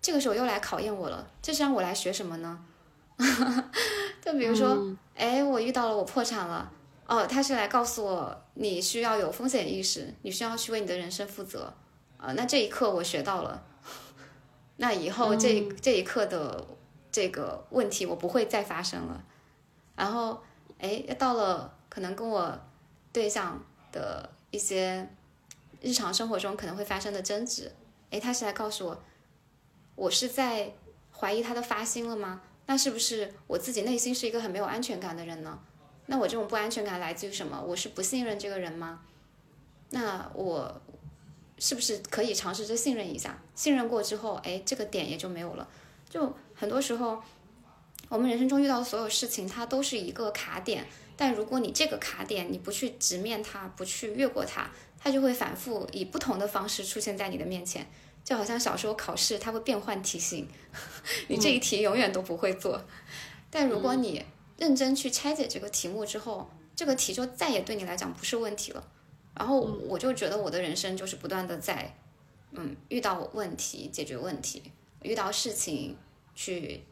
这个时候又来考验我了，这是让我来学什么呢？就比如说，哎，我遇到了我破产了，哦，他是来告诉我你需要有风险意识，你需要去为你的人生负责。啊，那这一刻我学到了，那以后这、这一刻的这个问题我不会再发生了。然后，哎，到了可能跟我对象的一些日常生活中可能会发生的争执，哎，他是来告诉我，我是在怀疑他的发心了吗？那是不是我自己内心是一个很没有安全感的人呢？那我这种不安全感来自于什么？我是不信任这个人吗？那我。是不是可以尝试着信任一下？信任过之后，哎，这个点也就没有了。就很多时候，我们人生中遇到的所有事情，它都是一个卡点。但如果你这个卡点你不去直面它，不去越过它，它就会反复以不同的方式出现在你的面前。就好像小时候考试，它会变换题型，你这一题永远都不会做。但如果你认真去拆解这个题目之后，这个题就再也对你来讲不是问题了。然后我就觉得我的人生就是不断的在，嗯，遇到问题解决问题，遇到事情去，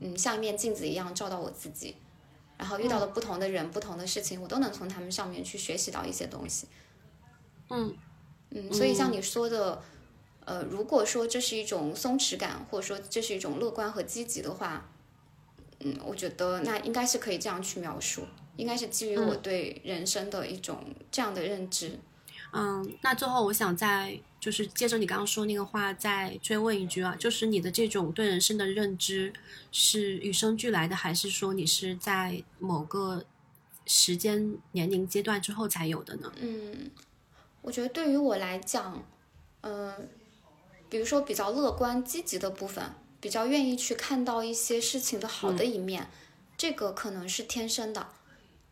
嗯，像一面镜子一样照到我自己，然后遇到了不同的人、不同的事情，我都能从他们上面去学习到一些东西。嗯嗯，所以像你说的，呃，如果说这是一种松弛感，或者说这是一种乐观和积极的话，嗯，我觉得那应该是可以这样去描述。应该是基于我对人生的一种这样的认知，嗯，那最后我想再就是接着你刚刚说那个话再追问一句啊，就是你的这种对人生的认知是与生俱来的，还是说你是在某个时间年龄阶段之后才有的呢？嗯，我觉得对于我来讲，嗯，比如说比较乐观积极的部分，比较愿意去看到一些事情的好的一面，这个可能是天生的。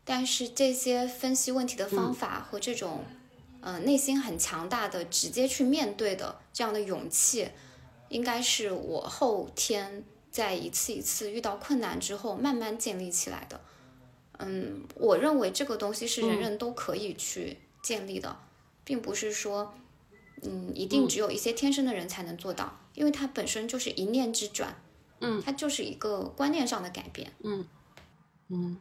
但是这些分析问题的方法和这种，呃，内心很强大的直接去面对的这样的勇气，应该是我后天在一次一次遇到困难之后慢慢建立起来的。嗯，我认为这个东西是人人都可以去建立的，并不是说，嗯，一定只有一些天生的人才能做到，因为它本身就是一念之转，嗯，它就是一个观念上的改变，嗯。嗯，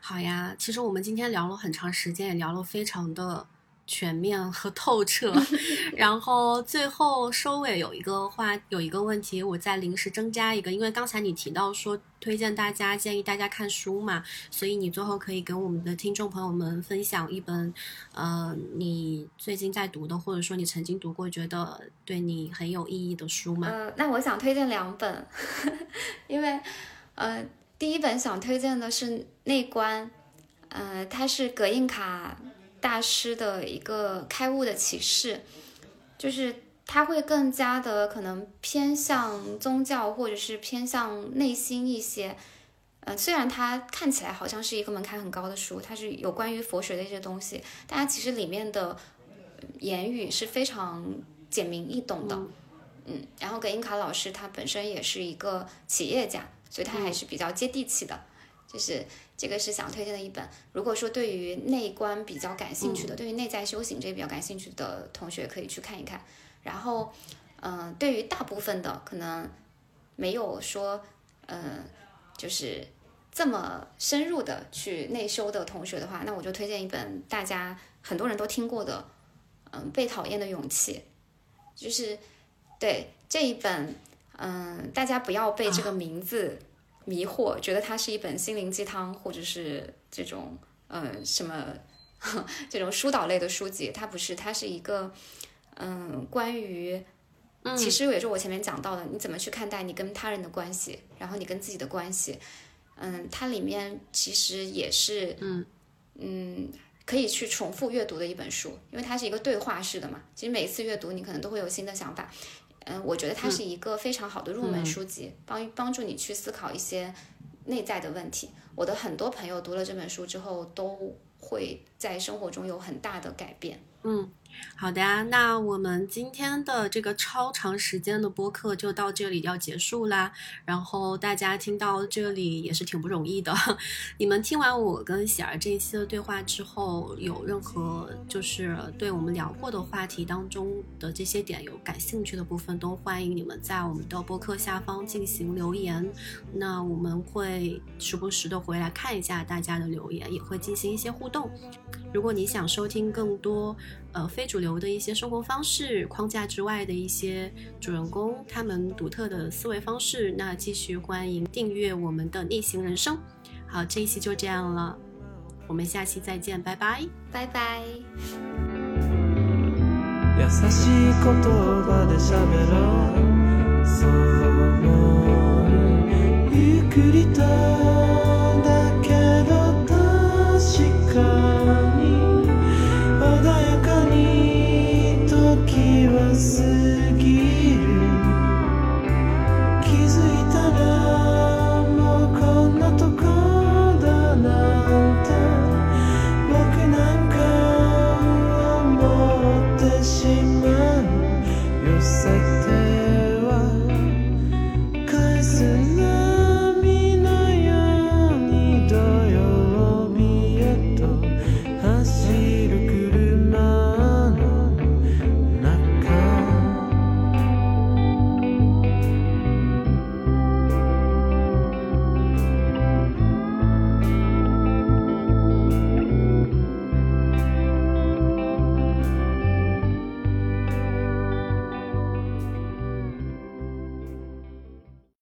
好呀。其实我们今天聊了很长时间，也聊了非常的全面和透彻。然后最后收尾有一个话，有一个问题，我再临时增加一个，因为刚才你提到说推荐大家、建议大家看书嘛，所以你最后可以跟我们的听众朋友们分享一本，呃，你最近在读的，或者说你曾经读过觉得对你很有意义的书吗？呃，那我想推荐两本，因为，呃。第一本想推荐的是《内观》，呃，它是葛印卡大师的一个开悟的启示，就是他会更加的可能偏向宗教或者是偏向内心一些，呃，虽然它看起来好像是一个门槛很高的书，它是有关于佛学的一些东西，但它其实里面的言语是非常简明易懂的，嗯，然后葛英卡老师他本身也是一个企业家。所以他还是比较接地气的，就是这个是想推荐的一本。如果说对于内观比较感兴趣的，对于内在修行这比较感兴趣的同学可以去看一看。然后，嗯，对于大部分的可能没有说，嗯，就是这么深入的去内修的同学的话，那我就推荐一本大家很多人都听过的，嗯，被讨厌的勇气，就是对这一本。嗯，大家不要被这个名字迷惑，觉得它是一本心灵鸡汤或者是这种呃什么 这种疏导类的书籍，它不是，它是一个嗯关于，其实也是我前面讲到的，你怎么去看待你跟他人的关系，然后你跟自己的关系，嗯，它里面其实也是嗯嗯可以去重复阅读的一本书，因为它是一个对话式的嘛，其实每一次阅读你可能都会有新的想法。嗯，我觉得它是一个非常好的入门书籍，帮帮助你去思考一些内在的问题。我的很多朋友读了这本书之后，都会在生活中有很大的改变。嗯。好的呀，那我们今天的这个超长时间的播客就到这里要结束啦。然后大家听到这里也是挺不容易的。你们听完我跟喜儿这一期的对话之后，有任何就是对我们聊过的话题当中的这些点有感兴趣的部分，都欢迎你们在我们的播客下方进行留言。那我们会时不时的回来看一下大家的留言，也会进行一些互动。如果你想收听更多，呃，非主流的一些生活方式框架之外的一些主人公他们独特的思维方式，那继续欢迎订阅我们的逆行人生。好，这一期就这样了，我们下期再见，拜拜，拜拜。